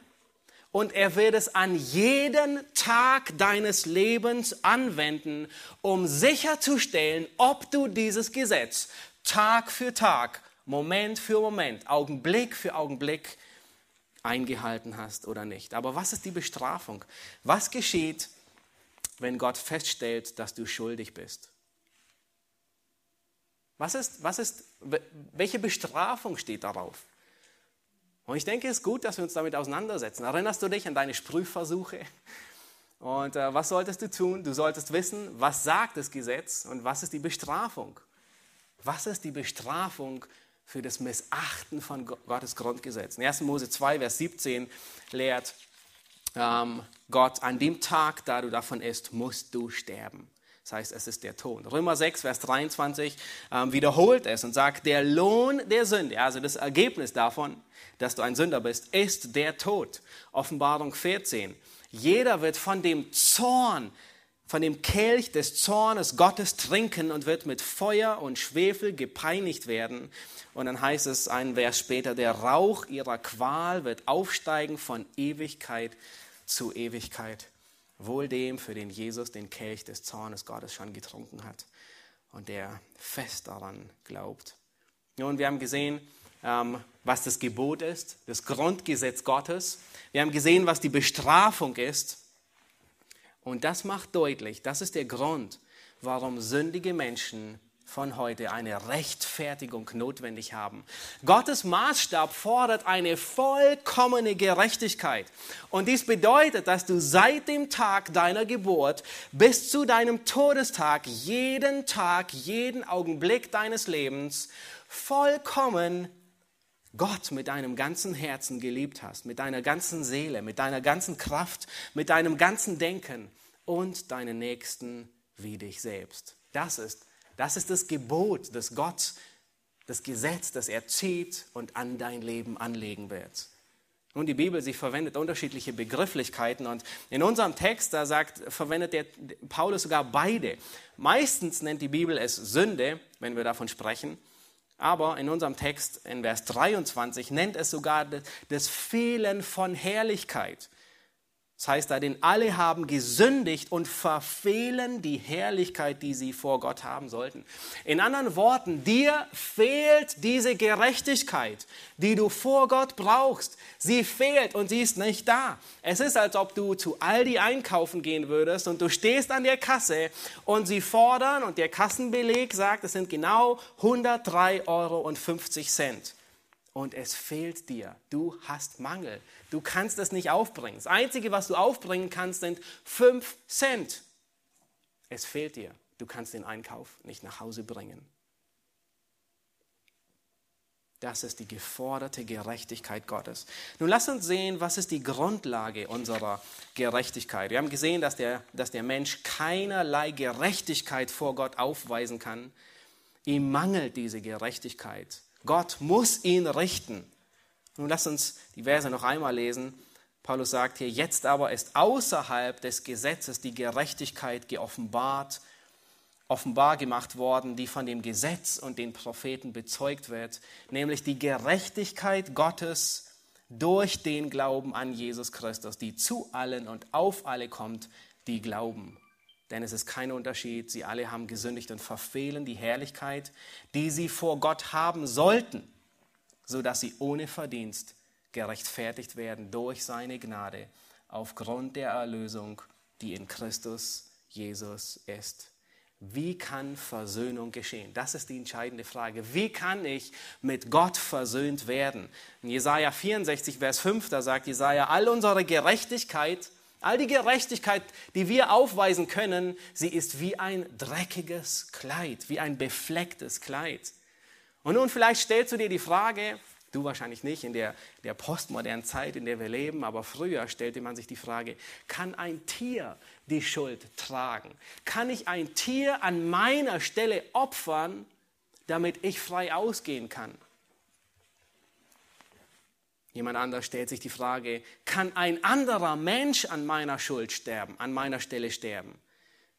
und er wird es an jeden Tag deines Lebens anwenden, um sicherzustellen, ob du dieses Gesetz Tag für Tag, Moment für Moment, Augenblick für Augenblick eingehalten hast oder nicht. Aber was ist die Bestrafung? Was geschieht, wenn Gott feststellt, dass du schuldig bist? Was ist, was ist, welche Bestrafung steht darauf? Und ich denke, es ist gut, dass wir uns damit auseinandersetzen. Erinnerst du dich an deine Sprühversuche? Und äh, was solltest du tun? Du solltest wissen, was sagt das Gesetz und was ist die Bestrafung? Was ist die Bestrafung für das Missachten von Gottes Grundgesetz? In 1. Mose 2, Vers 17 lehrt ähm, Gott, an dem Tag, da du davon isst, musst du sterben. Das heißt, es ist der Ton. Römer 6, Vers 23 ähm, wiederholt es und sagt, der Lohn der Sünde, also das Ergebnis davon, dass du ein Sünder bist, ist der Tod. Offenbarung 14. Jeder wird von dem Zorn, von dem Kelch des Zornes Gottes trinken und wird mit Feuer und Schwefel gepeinigt werden. Und dann heißt es einen Vers später, der Rauch ihrer Qual wird aufsteigen von Ewigkeit zu Ewigkeit. Wohl dem, für den Jesus den Kelch des Zornes Gottes schon getrunken hat und der fest daran glaubt. Nun, wir haben gesehen, ähm, was das Gebot ist, das Grundgesetz Gottes. Wir haben gesehen, was die Bestrafung ist. Und das macht deutlich, das ist der Grund, warum sündige Menschen von heute eine Rechtfertigung notwendig haben. Gottes Maßstab fordert eine vollkommene Gerechtigkeit. Und dies bedeutet, dass du seit dem Tag deiner Geburt bis zu deinem Todestag jeden Tag, jeden Augenblick deines Lebens vollkommen Gott mit deinem ganzen Herzen geliebt hast, mit deiner ganzen Seele, mit deiner ganzen Kraft, mit deinem ganzen Denken und deinen Nächsten wie dich selbst. Das ist das ist das Gebot, das Gott, das Gesetz, das er zieht und an dein Leben anlegen wird. Nun, die Bibel, sie verwendet unterschiedliche Begrifflichkeiten und in unserem Text, da sagt, verwendet der Paulus sogar beide. Meistens nennt die Bibel es Sünde, wenn wir davon sprechen, aber in unserem Text in Vers 23 nennt es sogar das Fehlen von Herrlichkeit. Das heißt da, denn alle haben gesündigt und verfehlen die Herrlichkeit, die sie vor Gott haben sollten. In anderen Worten, dir fehlt diese Gerechtigkeit, die du vor Gott brauchst. Sie fehlt und sie ist nicht da. Es ist, als ob du zu Aldi einkaufen gehen würdest und du stehst an der Kasse und sie fordern und der Kassenbeleg sagt, es sind genau 103,50 Euro und es fehlt dir. Du hast Mangel. Du kannst es nicht aufbringen. Das Einzige, was du aufbringen kannst, sind 5 Cent. Es fehlt dir. Du kannst den Einkauf nicht nach Hause bringen. Das ist die geforderte Gerechtigkeit Gottes. Nun lass uns sehen, was ist die Grundlage unserer Gerechtigkeit. Wir haben gesehen, dass der, dass der Mensch keinerlei Gerechtigkeit vor Gott aufweisen kann. Ihm mangelt diese Gerechtigkeit. Gott muss ihn richten. Nun lass uns die Verse noch einmal lesen. Paulus sagt hier, jetzt aber ist außerhalb des Gesetzes die Gerechtigkeit geoffenbart, offenbar gemacht worden, die von dem Gesetz und den Propheten bezeugt wird, nämlich die Gerechtigkeit Gottes durch den Glauben an Jesus Christus, die zu allen und auf alle kommt, die glauben. Denn es ist kein Unterschied, sie alle haben gesündigt und verfehlen die Herrlichkeit, die sie vor Gott haben sollten, sodass sie ohne Verdienst gerechtfertigt werden durch seine Gnade aufgrund der Erlösung, die in Christus Jesus ist. Wie kann Versöhnung geschehen? Das ist die entscheidende Frage. Wie kann ich mit Gott versöhnt werden? In Jesaja 64, Vers 5, da sagt Jesaja, all unsere Gerechtigkeit All die Gerechtigkeit, die wir aufweisen können, sie ist wie ein dreckiges Kleid, wie ein beflecktes Kleid. Und nun vielleicht stellst du dir die Frage, du wahrscheinlich nicht in der, der postmodernen Zeit, in der wir leben, aber früher stellte man sich die Frage, kann ein Tier die Schuld tragen? Kann ich ein Tier an meiner Stelle opfern, damit ich frei ausgehen kann. Jemand anders stellt sich die Frage, kann ein anderer Mensch an meiner Schuld sterben, an meiner Stelle sterben?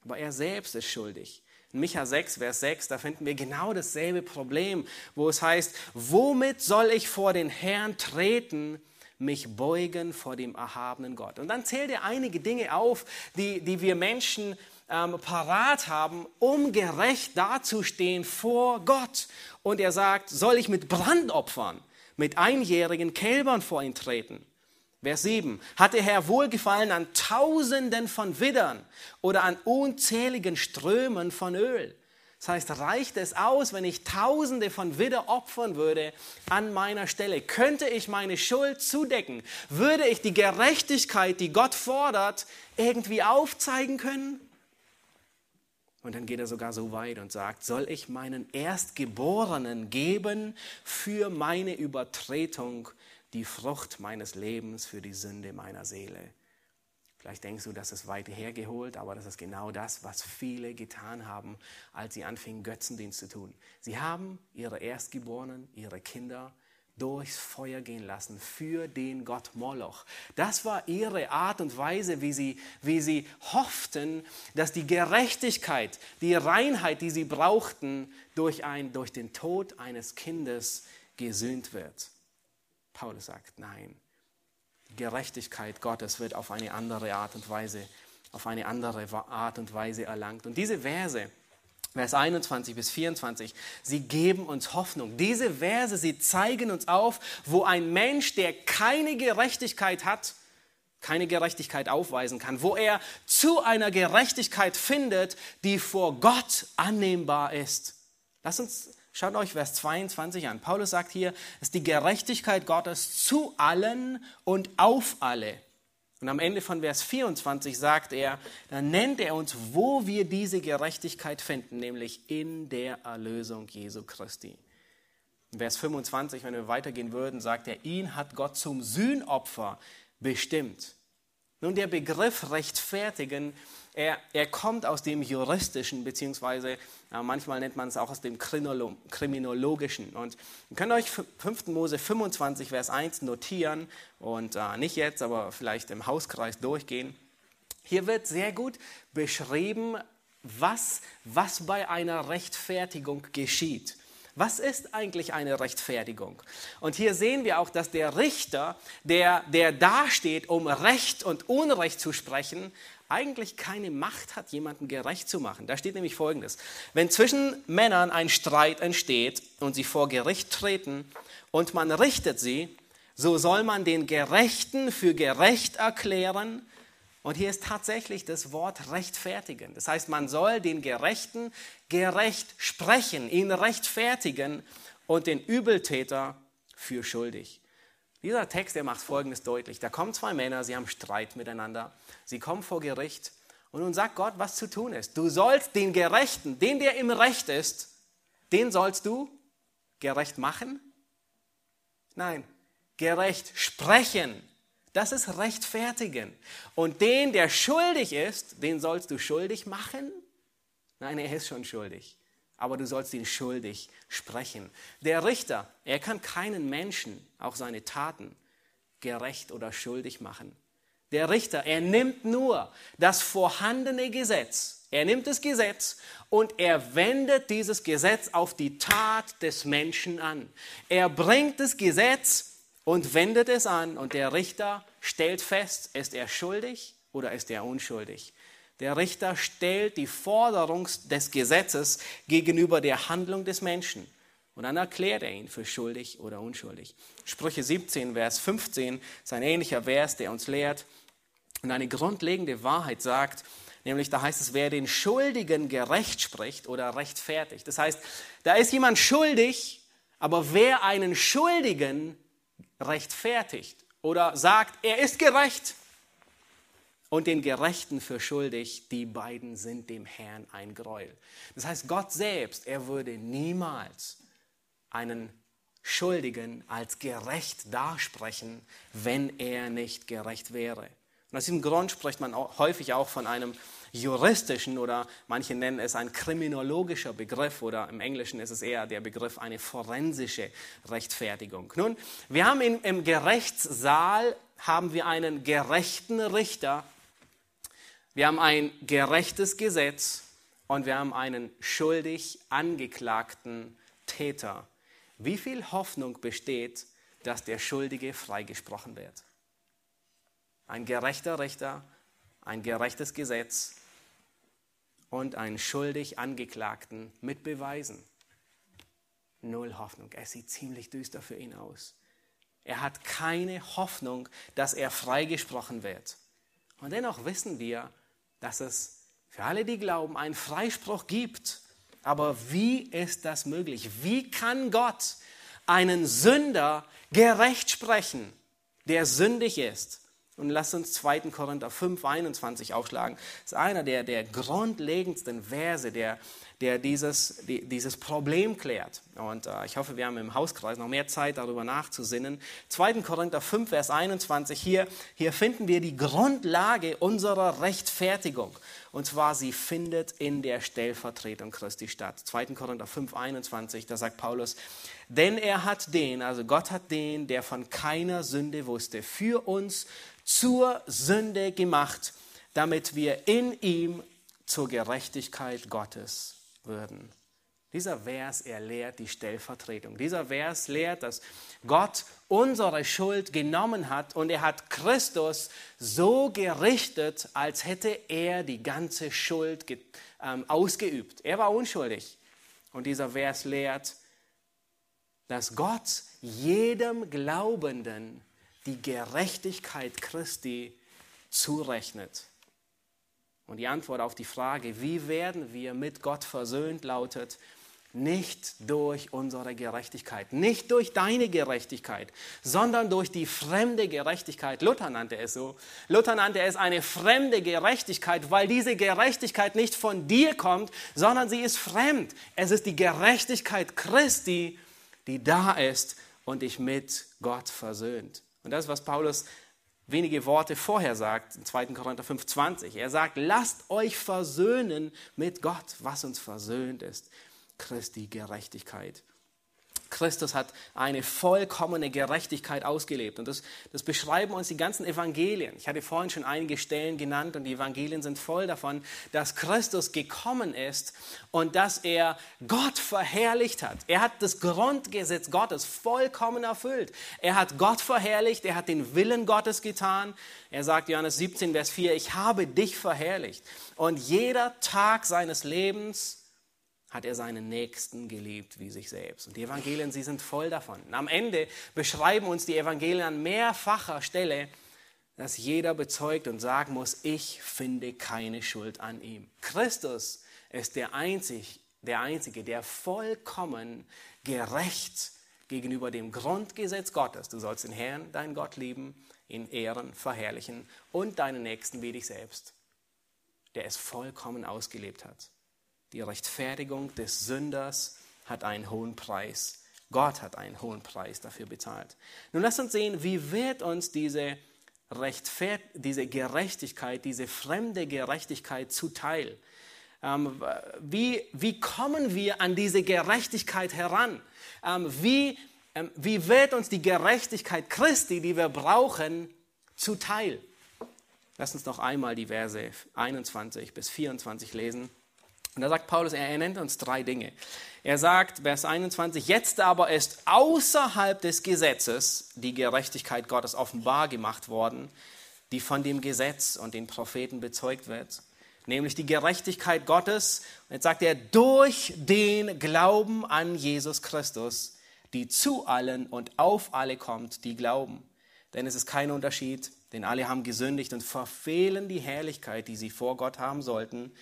Aber er selbst ist schuldig. In Micha 6, Vers 6, da finden wir genau dasselbe Problem, wo es heißt, womit soll ich vor den Herrn treten, mich beugen vor dem erhabenen Gott? Und dann zählt er einige Dinge auf, die, die wir Menschen ähm, parat haben, um gerecht dazustehen vor Gott. Und er sagt, soll ich mit Brandopfern, mit einjährigen Kälbern vor ihn treten? Vers 7. Hat der Herr Wohlgefallen an Tausenden von Widdern oder an unzähligen Strömen von Öl? Das heißt, reicht es aus, wenn ich Tausende von Widder opfern würde an meiner Stelle? Könnte ich meine Schuld zudecken? Würde ich die Gerechtigkeit, die Gott fordert, irgendwie aufzeigen können? Und dann geht er sogar so weit und sagt, soll ich meinen Erstgeborenen geben für meine Übertretung, die Frucht meines Lebens für die Sünde meiner Seele? Vielleicht denkst du, das ist weit hergeholt, aber das ist genau das, was viele getan haben, als sie anfingen, Götzendienst zu tun. Sie haben ihre Erstgeborenen, ihre Kinder durchs Feuer gehen lassen für den Gott Moloch. Das war ihre Art und Weise, wie sie, wie sie hofften, dass die Gerechtigkeit, die Reinheit, die sie brauchten, durch, ein, durch den Tod eines Kindes gesühnt wird. Paulus sagt, nein, die Gerechtigkeit Gottes wird auf eine andere Art und Weise, auf eine andere Art und Weise erlangt. Und diese Verse, Vers 21 bis 24, sie geben uns Hoffnung. Diese Verse, sie zeigen uns auf, wo ein Mensch, der keine Gerechtigkeit hat, keine Gerechtigkeit aufweisen kann, wo er zu einer Gerechtigkeit findet, die vor Gott annehmbar ist. Lass uns, schaut euch Vers 22 an. Paulus sagt hier, ist die Gerechtigkeit Gottes zu allen und auf alle und am Ende von Vers 24 sagt er, dann nennt er uns, wo wir diese Gerechtigkeit finden, nämlich in der Erlösung Jesu Christi. In Vers 25, wenn wir weitergehen würden, sagt er, ihn hat Gott zum Sühnopfer bestimmt. Nun, der Begriff rechtfertigen er, er kommt aus dem juristischen, beziehungsweise äh, manchmal nennt man es auch aus dem kriminologischen. Und ihr könnt euch 5. Mose 25, Vers 1 notieren und äh, nicht jetzt, aber vielleicht im Hauskreis durchgehen. Hier wird sehr gut beschrieben, was, was bei einer Rechtfertigung geschieht. Was ist eigentlich eine Rechtfertigung? Und hier sehen wir auch, dass der Richter, der, der dasteht, um Recht und Unrecht zu sprechen, eigentlich keine Macht hat, jemanden gerecht zu machen. Da steht nämlich Folgendes. Wenn zwischen Männern ein Streit entsteht und sie vor Gericht treten und man richtet sie, so soll man den Gerechten für gerecht erklären. Und hier ist tatsächlich das Wort rechtfertigen. Das heißt, man soll den Gerechten gerecht sprechen, ihn rechtfertigen und den Übeltäter für schuldig. Dieser Text, der macht Folgendes deutlich. Da kommen zwei Männer, sie haben Streit miteinander. Sie kommen vor Gericht und nun sagt Gott, was zu tun ist. Du sollst den Gerechten, den, der im Recht ist, den sollst du gerecht machen? Nein, gerecht sprechen. Das ist rechtfertigen. Und den, der schuldig ist, den sollst du schuldig machen? Nein, er ist schon schuldig aber du sollst ihn schuldig sprechen. Der Richter, er kann keinen Menschen, auch seine Taten, gerecht oder schuldig machen. Der Richter, er nimmt nur das vorhandene Gesetz, er nimmt das Gesetz und er wendet dieses Gesetz auf die Tat des Menschen an. Er bringt das Gesetz und wendet es an und der Richter stellt fest, ist er schuldig oder ist er unschuldig. Der Richter stellt die Forderung des Gesetzes gegenüber der Handlung des Menschen. Und dann erklärt er ihn für schuldig oder unschuldig. Sprüche 17, Vers 15 ist ein ähnlicher Vers, der uns lehrt und eine grundlegende Wahrheit sagt, nämlich da heißt es, wer den Schuldigen gerecht spricht oder rechtfertigt. Das heißt, da ist jemand schuldig, aber wer einen Schuldigen rechtfertigt oder sagt, er ist gerecht, und den Gerechten für schuldig, die beiden sind dem Herrn ein Gräuel. Das heißt, Gott selbst, er würde niemals einen Schuldigen als gerecht darsprechen, wenn er nicht gerecht wäre. Und aus diesem Grund spricht man auch häufig auch von einem juristischen oder manche nennen es ein kriminologischer Begriff oder im Englischen ist es eher der Begriff eine forensische Rechtfertigung. Nun, wir haben in, im Gerichtssaal haben wir einen gerechten Richter, wir haben ein gerechtes Gesetz und wir haben einen schuldig angeklagten Täter. Wie viel Hoffnung besteht, dass der Schuldige freigesprochen wird? Ein gerechter Richter, ein gerechtes Gesetz und einen schuldig Angeklagten mit Beweisen. Null Hoffnung. Es sieht ziemlich düster für ihn aus. Er hat keine Hoffnung, dass er freigesprochen wird. Und dennoch wissen wir, dass es für alle, die glauben, einen Freispruch gibt. Aber wie ist das möglich? Wie kann Gott einen Sünder gerecht sprechen, der sündig ist? Und lasst uns 2. Korinther 5, 21 aufschlagen. Das ist einer der, der grundlegendsten Verse, der, der dieses, die, dieses Problem klärt. Und äh, ich hoffe, wir haben im Hauskreis noch mehr Zeit, darüber nachzusinnen. 2. Korinther 5, Vers 21, hier, hier finden wir die Grundlage unserer Rechtfertigung. Und zwar, sie findet in der Stellvertretung Christi statt. 2. Korinther 5, 21, da sagt Paulus, denn er hat den, also Gott hat den, der von keiner Sünde wusste, für uns zur Sünde gemacht, damit wir in ihm zur Gerechtigkeit Gottes würden. Dieser Vers, er lehrt die Stellvertretung. Dieser Vers lehrt, dass Gott unsere Schuld genommen hat und er hat Christus so gerichtet, als hätte er die ganze Schuld ähm, ausgeübt. Er war unschuldig. Und dieser Vers lehrt, dass Gott jedem Glaubenden die Gerechtigkeit Christi zurechnet. Und die Antwort auf die Frage, wie werden wir mit Gott versöhnt, lautet, nicht durch unsere Gerechtigkeit, nicht durch deine Gerechtigkeit, sondern durch die fremde Gerechtigkeit. Luther nannte es so. Luther nannte es eine fremde Gerechtigkeit, weil diese Gerechtigkeit nicht von dir kommt, sondern sie ist fremd. Es ist die Gerechtigkeit Christi, die da ist und dich mit Gott versöhnt. Und das ist, was Paulus wenige Worte vorher sagt, in 2. Korinther 5,20. Er sagt, lasst euch versöhnen mit Gott, was uns versöhnt ist. Christi Gerechtigkeit. Christus hat eine vollkommene Gerechtigkeit ausgelebt. Und das, das, beschreiben uns die ganzen Evangelien. Ich hatte vorhin schon einige Stellen genannt und die Evangelien sind voll davon, dass Christus gekommen ist und dass er Gott verherrlicht hat. Er hat das Grundgesetz Gottes vollkommen erfüllt. Er hat Gott verherrlicht, er hat den Willen Gottes getan. Er sagt Johannes 17, Vers 4, ich habe dich verherrlicht. Und jeder Tag seines Lebens hat er seinen Nächsten geliebt wie sich selbst. Und die Evangelien, sie sind voll davon. Und am Ende beschreiben uns die Evangelien an mehrfacher Stelle, dass jeder bezeugt und sagen muss, ich finde keine Schuld an ihm. Christus ist der, Einzig, der Einzige, der vollkommen gerecht gegenüber dem Grundgesetz Gottes, du sollst den Herrn, deinen Gott lieben, in Ehren verherrlichen und deinen Nächsten wie dich selbst, der es vollkommen ausgelebt hat. Die Rechtfertigung des Sünders hat einen hohen Preis. Gott hat einen hohen Preis dafür bezahlt. Nun lasst uns sehen, wie wird uns diese, Rechtfert diese Gerechtigkeit, diese fremde Gerechtigkeit zuteil? Ähm, wie, wie kommen wir an diese Gerechtigkeit heran? Ähm, wie, ähm, wie wird uns die Gerechtigkeit Christi, die wir brauchen, zuteil? Lass uns noch einmal die Verse 21 bis 24 lesen. Und da sagt Paulus, er nennt uns drei Dinge. Er sagt, Vers 21, jetzt aber ist außerhalb des Gesetzes die Gerechtigkeit Gottes offenbar gemacht worden, die von dem Gesetz und den Propheten bezeugt wird, nämlich die Gerechtigkeit Gottes. Und jetzt sagt er, durch den Glauben an Jesus Christus, die zu allen und auf alle kommt, die glauben. Denn es ist kein Unterschied, denn alle haben gesündigt und verfehlen die Herrlichkeit, die sie vor Gott haben sollten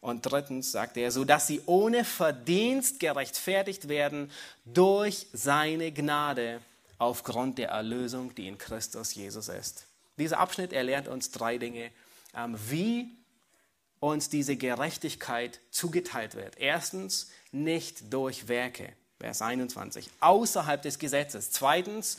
und drittens sagt er, so dass sie ohne Verdienst gerechtfertigt werden durch seine Gnade aufgrund der Erlösung, die in Christus Jesus ist. Dieser Abschnitt erlehrt uns drei Dinge, ähm, wie uns diese Gerechtigkeit zugeteilt wird. Erstens, nicht durch Werke, Vers 21, außerhalb des Gesetzes. Zweitens,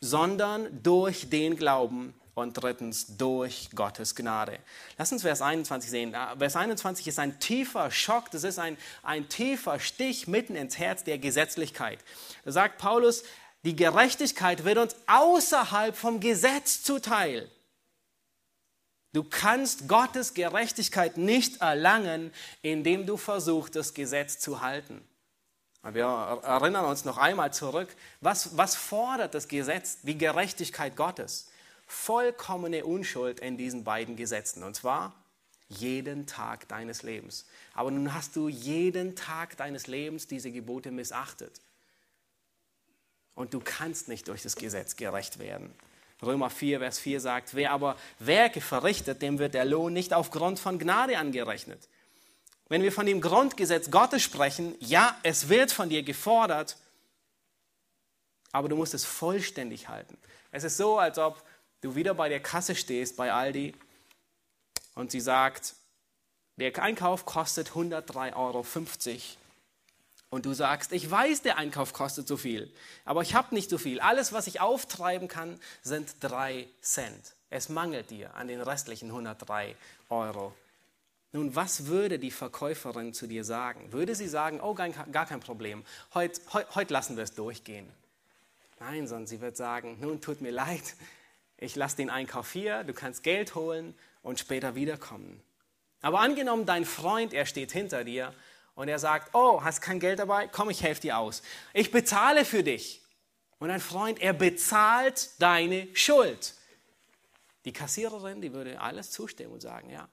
sondern durch den Glauben. Und drittens durch Gottes Gnade. Lass uns Vers 21 sehen. Ah, Vers 21 ist ein tiefer Schock, das ist ein, ein tiefer Stich mitten ins Herz der Gesetzlichkeit. Da sagt Paulus, die Gerechtigkeit wird uns außerhalb vom Gesetz zuteil. Du kannst Gottes Gerechtigkeit nicht erlangen, indem du versuchst, das Gesetz zu halten. Wir erinnern uns noch einmal zurück, was, was fordert das Gesetz, die Gerechtigkeit Gottes? Vollkommene Unschuld in diesen beiden Gesetzen, und zwar jeden Tag deines Lebens. Aber nun hast du jeden Tag deines Lebens diese Gebote missachtet. Und du kannst nicht durch das Gesetz gerecht werden. Römer 4, Vers 4 sagt, wer aber Werke verrichtet, dem wird der Lohn nicht aufgrund von Gnade angerechnet. Wenn wir von dem Grundgesetz Gottes sprechen, ja, es wird von dir gefordert, aber du musst es vollständig halten. Es ist so, als ob du wieder bei der Kasse stehst bei Aldi und sie sagt, der Einkauf kostet 103,50 Euro und du sagst, ich weiß, der Einkauf kostet so viel, aber ich habe nicht so viel. Alles, was ich auftreiben kann, sind drei Cent. Es mangelt dir an den restlichen 103 Euro. Nun, was würde die Verkäuferin zu dir sagen? Würde sie sagen, oh, gar kein Problem, heute, heute, heute lassen wir es durchgehen? Nein, sondern sie wird sagen, nun, tut mir leid, ich lasse den Einkauf hier, du kannst Geld holen und später wiederkommen. Aber angenommen, dein Freund, er steht hinter dir und er sagt, oh, hast kein Geld dabei? Komm, ich helfe dir aus. Ich bezahle für dich. Und ein Freund, er bezahlt deine Schuld. Die Kassiererin, die würde alles zustimmen und sagen, ja,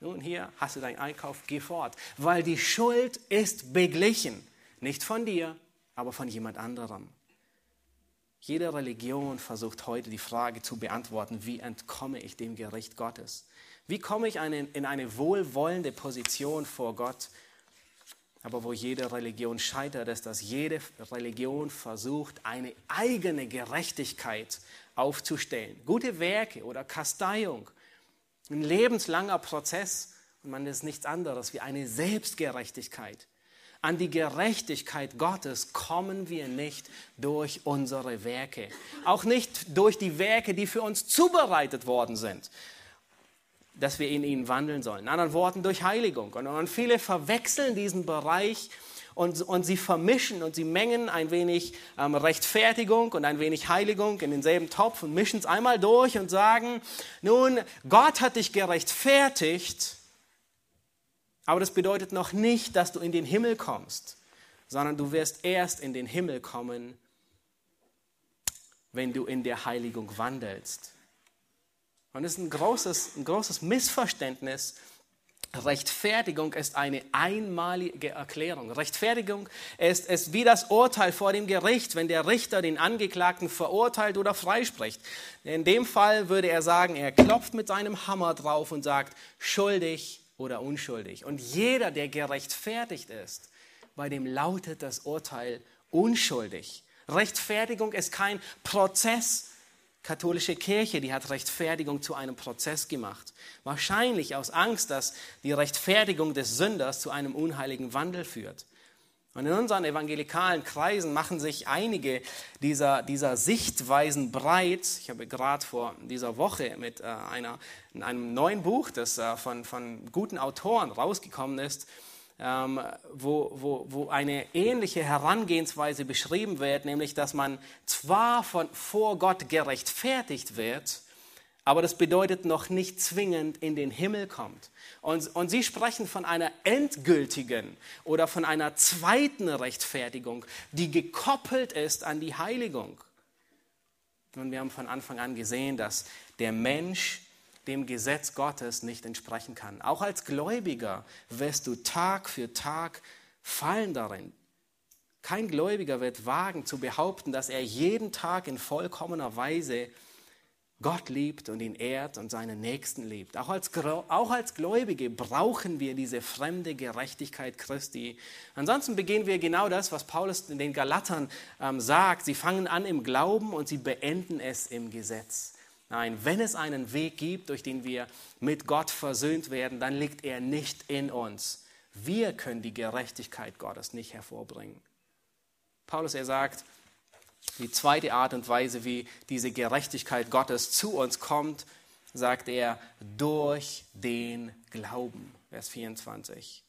nun hier hast du deinen Einkauf, geh fort. Weil die Schuld ist beglichen. Nicht von dir, aber von jemand anderem. Jede Religion versucht heute die Frage zu beantworten, wie entkomme ich dem Gericht Gottes? Wie komme ich in eine wohlwollende Position vor Gott, aber wo jede Religion scheitert, ist, dass jede Religion versucht, eine eigene Gerechtigkeit aufzustellen. Gute Werke oder Kasteiung. Ein lebenslanger Prozess. Und man ist nichts anderes wie eine Selbstgerechtigkeit. An die Gerechtigkeit Gottes kommen wir nicht durch unsere Werke. Auch nicht durch die Werke, die für uns zubereitet worden sind dass wir in ihnen wandeln sollen. In anderen Worten, durch Heiligung. Und, viele verwechseln diesen Bereich und, und sie vermischen und sie mengen ein wenig ähm, Rechtfertigung und ein wenig Heiligung in denselben Topf und mischen es einmal durch und sagen, nun, Gott hat dich gerechtfertigt, aber das bedeutet noch nicht, dass du in den Himmel kommst, sondern du wirst erst in den Himmel kommen, wenn du in der Heiligung wandelst. Und das ist ein großes, ein großes Missverständnis. Rechtfertigung ist eine einmalige Erklärung. Rechtfertigung ist, ist wie das Urteil vor dem Gericht, wenn der Richter den Angeklagten verurteilt oder freispricht. In dem Fall würde er sagen, er klopft mit seinem Hammer drauf und sagt, schuldig oder unschuldig. Und jeder, der gerechtfertigt ist, bei dem lautet das Urteil unschuldig. Rechtfertigung ist kein Prozess, katholische Kirche, die hat Rechtfertigung zu einem Prozess gemacht. Wahrscheinlich aus Angst, dass die Rechtfertigung des Sünders zu einem unheiligen Wandel führt. Und in unseren evangelikalen Kreisen machen sich einige dieser, dieser Sichtweisen breit. Ich habe gerade vor dieser Woche mit äh, einer, einem neuen Buch, das äh, von, von guten Autoren rausgekommen ist, ähm, wo, wo, wo eine ähnliche Herangehensweise beschrieben wird, nämlich dass man zwar von, vor Gott gerechtfertigt wird, aber das bedeutet noch nicht zwingend in den Himmel kommt. Und, und sie sprechen von einer endgültigen oder von einer zweiten Rechtfertigung, die gekoppelt ist an die Heiligung. Und wir haben von Anfang an gesehen, dass der Mensch dem Gesetz Gottes nicht entsprechen kann. Auch als Gläubiger wirst du Tag für Tag fallen darin. Kein Gläubiger wird wagen zu behaupten, dass er jeden Tag in vollkommener Weise Gott liebt und ihn ehrt und seinen Nächsten liebt. Auch als, auch als Gläubige brauchen wir diese fremde Gerechtigkeit Christi. Ansonsten begehen wir genau das, was Paulus in den Galatern ähm, sagt. Sie fangen an im Glauben und sie beenden es im Gesetz. Nein, wenn es einen Weg gibt, durch den wir mit Gott versöhnt werden, dann liegt er nicht in uns. Wir können die Gerechtigkeit Gottes nicht hervorbringen. Paulus, er sagt, Die zweite Art und Weise, wie diese Gerechtigkeit Gottes zu uns kommt, sagt er, durch den Glauben. Vers 24.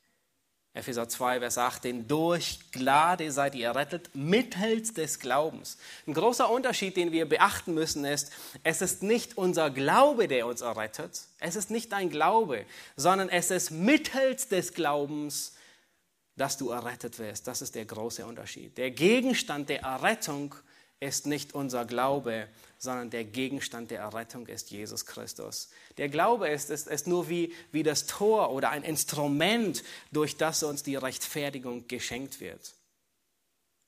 Epheser 2, Vers 8, denn durch Gnade seid ihr errettet mittels des Glaubens. Ein großer Unterschied, den wir beachten müssen, ist, es ist nicht unser Glaube, der uns errettet, es ist nicht dein Glaube, sondern es ist mittels des Glaubens, dass du errettet wirst. Das ist der große Unterschied. Der Gegenstand der Errettung ist nicht unser Glaube, sondern der Gegenstand der Errettung ist Jesus Christus. Der Glaube ist, ist, ist nur wie, wie das Tor oder ein Instrument, durch das uns die Rechtfertigung geschenkt wird.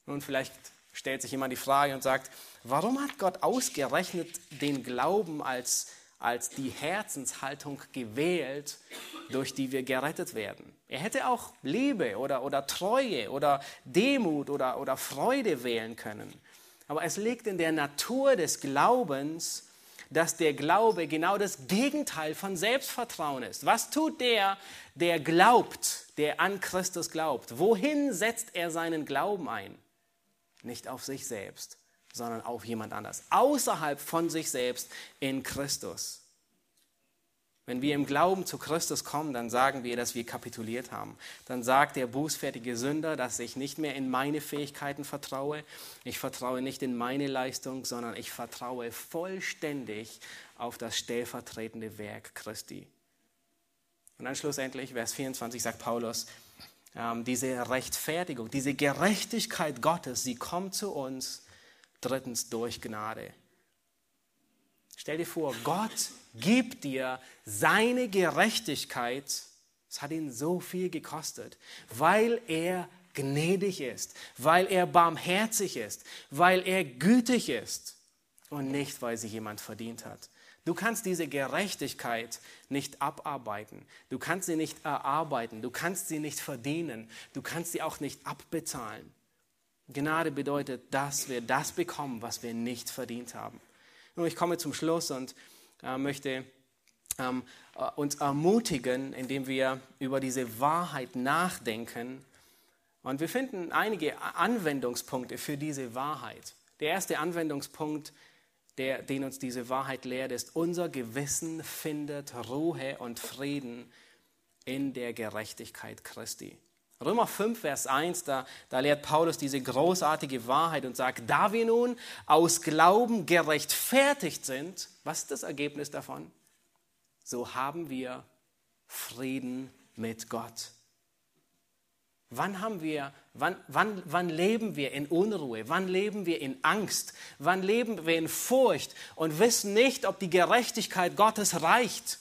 Nun, vielleicht stellt sich jemand die Frage und sagt, warum hat Gott ausgerechnet den Glauben als, als die Herzenshaltung gewählt, durch die wir gerettet werden? Er hätte auch Liebe oder, oder Treue oder Demut oder, oder Freude wählen können. Aber es liegt in der Natur des Glaubens, dass der Glaube genau das Gegenteil von Selbstvertrauen ist. Was tut der, der glaubt, der an Christus glaubt? Wohin setzt er seinen Glauben ein? Nicht auf sich selbst, sondern auf jemand anders. Außerhalb von sich selbst in Christus. Wenn wir im Glauben zu Christus kommen, dann sagen wir, dass wir kapituliert haben. Dann sagt der bußfertige Sünder, dass ich nicht mehr in meine Fähigkeiten vertraue. Ich vertraue nicht in meine Leistung, sondern ich vertraue vollständig auf das stellvertretende Werk Christi. Und dann schlussendlich, Vers 24 sagt Paulus, ähm, diese Rechtfertigung, diese Gerechtigkeit Gottes, sie kommt zu uns drittens durch Gnade. Stell dir vor, Gott gibt dir seine Gerechtigkeit. Es hat ihn so viel gekostet, weil er gnädig ist, weil er barmherzig ist, weil er gütig ist und nicht, weil sie jemand verdient hat. Du kannst diese Gerechtigkeit nicht abarbeiten. Du kannst sie nicht erarbeiten. Du kannst sie nicht verdienen. Du kannst sie auch nicht abbezahlen. Gnade bedeutet, dass wir das bekommen, was wir nicht verdient haben. Nun, ich komme zum Schluss und äh, möchte ähm, äh, uns ermutigen, indem wir über diese Wahrheit nachdenken. Und wir finden einige Anwendungspunkte für diese Wahrheit. Der erste Anwendungspunkt, der, den uns diese Wahrheit lehrt, ist, unser Gewissen findet Ruhe und Frieden in der Gerechtigkeit Christi. Römer 5, Vers 1, da, da lehrt Paulus diese großartige Wahrheit und sagt, da wir nun aus Glauben gerechtfertigt sind, was ist das Ergebnis davon? So haben wir Frieden mit Gott. Wann haben wir, wann, wann, wann leben wir in Unruhe? Wann leben wir in Angst? Wann leben wir in Furcht und wissen nicht, ob die Gerechtigkeit Gottes reicht?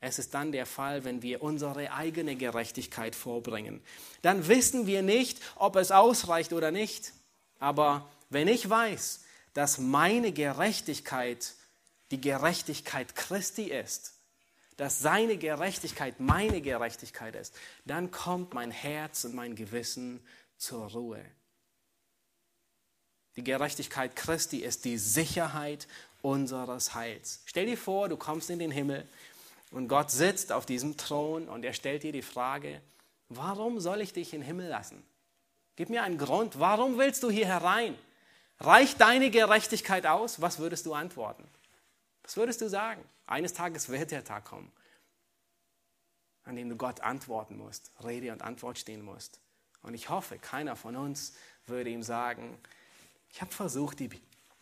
Es ist dann der Fall, wenn wir unsere eigene Gerechtigkeit vorbringen. Dann wissen wir nicht, ob es ausreicht oder nicht. Aber wenn ich weiß, dass meine Gerechtigkeit die Gerechtigkeit Christi ist, dass seine Gerechtigkeit meine Gerechtigkeit ist, dann kommt mein Herz und mein Gewissen zur Ruhe. Die Gerechtigkeit Christi ist die Sicherheit unseres Heils. Stell dir vor, du kommst in den Himmel und Gott sitzt auf diesem Thron und er stellt dir die Frage, warum soll ich dich in den Himmel lassen? Gib mir einen Grund, warum willst du hier herein? Reicht deine Gerechtigkeit aus? Was würdest du antworten? Was würdest du sagen? Eines Tages wird der Tag kommen, an dem du Gott antworten musst, Rede und Antwort stehen musst. Und ich hoffe, keiner von uns würde ihm sagen, ich habe versucht, die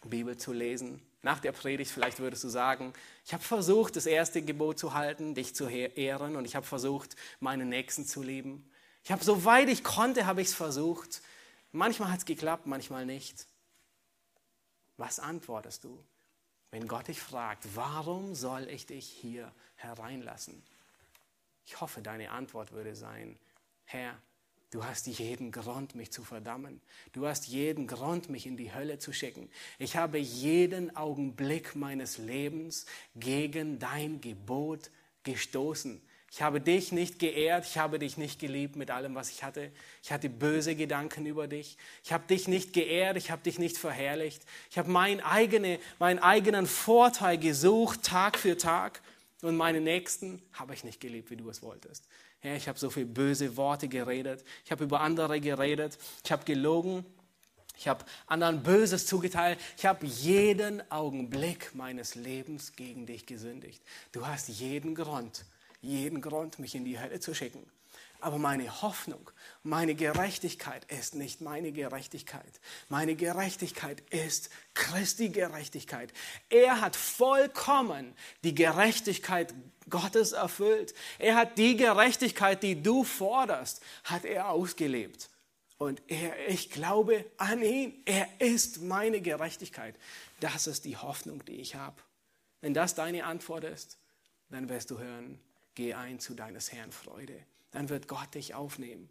Bibel zu lesen, nach der Predigt vielleicht würdest du sagen, ich habe versucht, das erste Gebot zu halten, dich zu ehren und ich habe versucht, meinen Nächsten zu lieben. Ich habe, soweit ich konnte, habe ich es versucht. Manchmal hat es geklappt, manchmal nicht. Was antwortest du, wenn Gott dich fragt, warum soll ich dich hier hereinlassen? Ich hoffe, deine Antwort würde sein, Herr, Du hast jeden Grund, mich zu verdammen. Du hast jeden Grund, mich in die Hölle zu schicken. Ich habe jeden Augenblick meines Lebens gegen dein Gebot gestoßen. Ich habe dich nicht geehrt, ich habe dich nicht geliebt mit allem, was ich hatte. Ich hatte böse Gedanken über dich. Ich habe dich nicht geehrt, ich habe dich nicht verherrlicht. Ich habe mein eigene, meinen eigenen Vorteil gesucht, Tag für Tag. Und meine Nächsten habe ich nicht geliebt, wie du es wolltest. Herr, ich habe so viele böse Worte geredet. Ich habe über andere geredet. Ich habe gelogen. Ich habe anderen Böses zugeteilt. Ich habe jeden Augenblick meines Lebens gegen dich gesündigt. Du hast jeden Grund, jeden Grund, mich in die Hölle zu schicken. Aber meine Hoffnung, meine Gerechtigkeit ist nicht meine Gerechtigkeit. Meine Gerechtigkeit ist Christi Gerechtigkeit. Er hat vollkommen die Gerechtigkeit Gottes erfüllt. Er hat die Gerechtigkeit, die du forderst, hat er ausgelebt. Und er, ich glaube an ihn. Er ist meine Gerechtigkeit. Das ist die Hoffnung, die ich habe. Wenn das deine Antwort ist, dann wirst du hören, geh ein zu deines Herrn Freude dann wird Gott dich aufnehmen,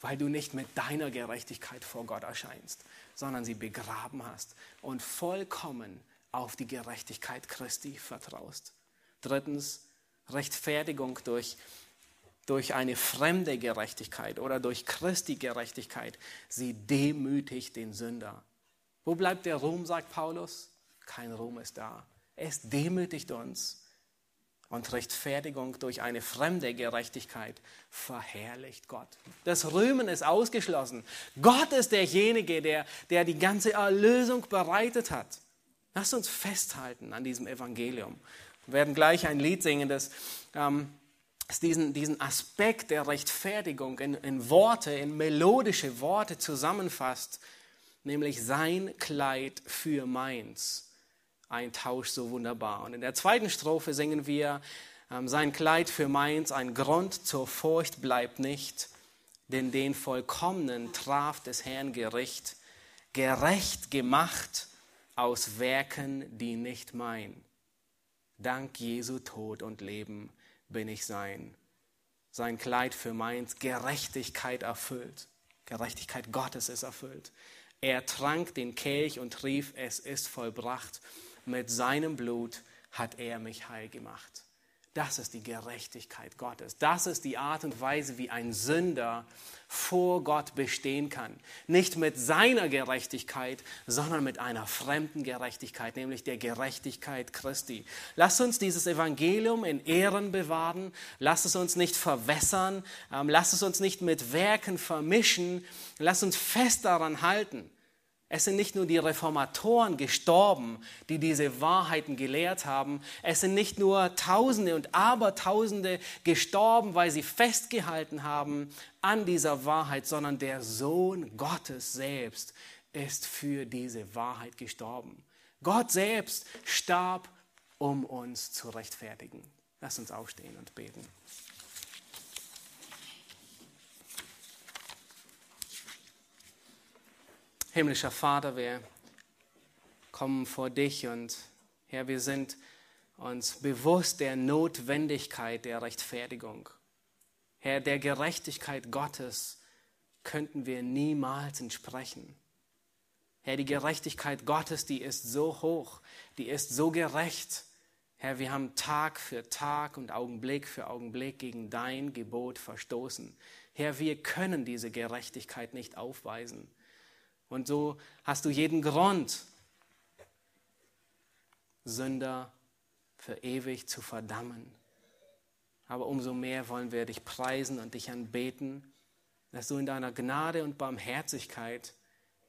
weil du nicht mit deiner Gerechtigkeit vor Gott erscheinst, sondern sie begraben hast und vollkommen auf die Gerechtigkeit Christi vertraust. Drittens, Rechtfertigung durch, durch eine fremde Gerechtigkeit oder durch Christi Gerechtigkeit. Sie demütigt den Sünder. Wo bleibt der Ruhm, sagt Paulus? Kein Ruhm ist da. Es demütigt uns und Rechtfertigung durch eine fremde Gerechtigkeit verherrlicht Gott. Das Rühmen ist ausgeschlossen. Gott ist derjenige, der, der die ganze Erlösung bereitet hat. Lasst uns festhalten an diesem Evangelium. Wir werden gleich ein Lied singen, das, ähm, diesen, diesen Aspekt der Rechtfertigung in, in Worte, in melodische Worte zusammenfasst, nämlich sein Kleid für meins ein Tausch so wunderbar. Und in der zweiten Strophe singen wir, ähm, sein Kleid für meins, ein Grund zur Furcht bleibt nicht, denn den Vollkommenen traf des Herrn Gericht, gerecht gemacht aus Werken, die nicht mein. Dank Jesu Tod und Leben bin ich sein. Sein Kleid für meins, Gerechtigkeit erfüllt. Gerechtigkeit Gottes ist erfüllt. Er trank den Kelch und rief, es ist vollbracht mit seinem Blut hat er mich heil gemacht. Das ist die Gerechtigkeit Gottes. Das ist die Art und Weise, wie ein Sünder vor Gott bestehen kann. Nicht mit seiner Gerechtigkeit, sondern mit einer fremden Gerechtigkeit, nämlich der Gerechtigkeit Christi. Lass uns dieses Evangelium in Ehren bewahren. Lass es uns nicht verwässern. Ähm, lass es uns nicht mit Werken vermischen. Lass uns fest daran halten. Es sind nicht nur die Reformatoren gestorben, die diese Wahrheiten gelehrt haben. Es sind nicht nur Tausende und Abertausende gestorben, weil sie festgehalten haben an dieser Wahrheit, sondern der Sohn Gottes selbst ist für diese Wahrheit gestorben. Gott selbst starb, um uns zu rechtfertigen. Lass uns aufstehen und beten. Himmlischer Vater, wir kommen vor dich und Herr, wir sind uns bewusst der Notwendigkeit der Rechtfertigung. Herr, der Gerechtigkeit Gottes könnten wir niemals entsprechen. Herr, die Gerechtigkeit Gottes, die ist so hoch, die ist so gerecht. Herr, wir haben Tag für Tag und Augenblick für Augenblick gegen dein Gebot verstoßen. Herr, wir können diese Gerechtigkeit nicht aufweisen. Und so hast du jeden Grund, Sünder für ewig zu verdammen. Aber umso mehr wollen wir dich preisen und dich anbeten, dass du in deiner Gnade und Barmherzigkeit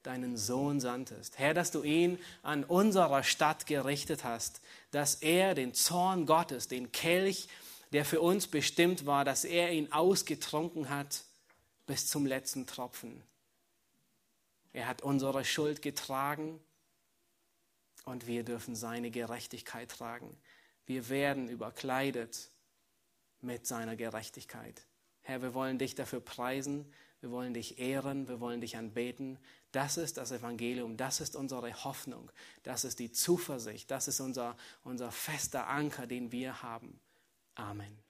deinen Sohn sandtest. Herr, dass du ihn an unserer Stadt gerichtet hast, dass er den Zorn Gottes, den Kelch, der für uns bestimmt war, dass er ihn ausgetrunken hat bis zum letzten Tropfen. Er hat unsere Schuld getragen und wir dürfen seine Gerechtigkeit tragen. Wir werden überkleidet mit seiner Gerechtigkeit. Herr, wir wollen dich dafür preisen, wir wollen dich ehren, wir wollen dich anbeten. Das ist das Evangelium, das ist unsere Hoffnung, das ist die Zuversicht, das ist unser, unser fester Anker, den wir haben. Amen.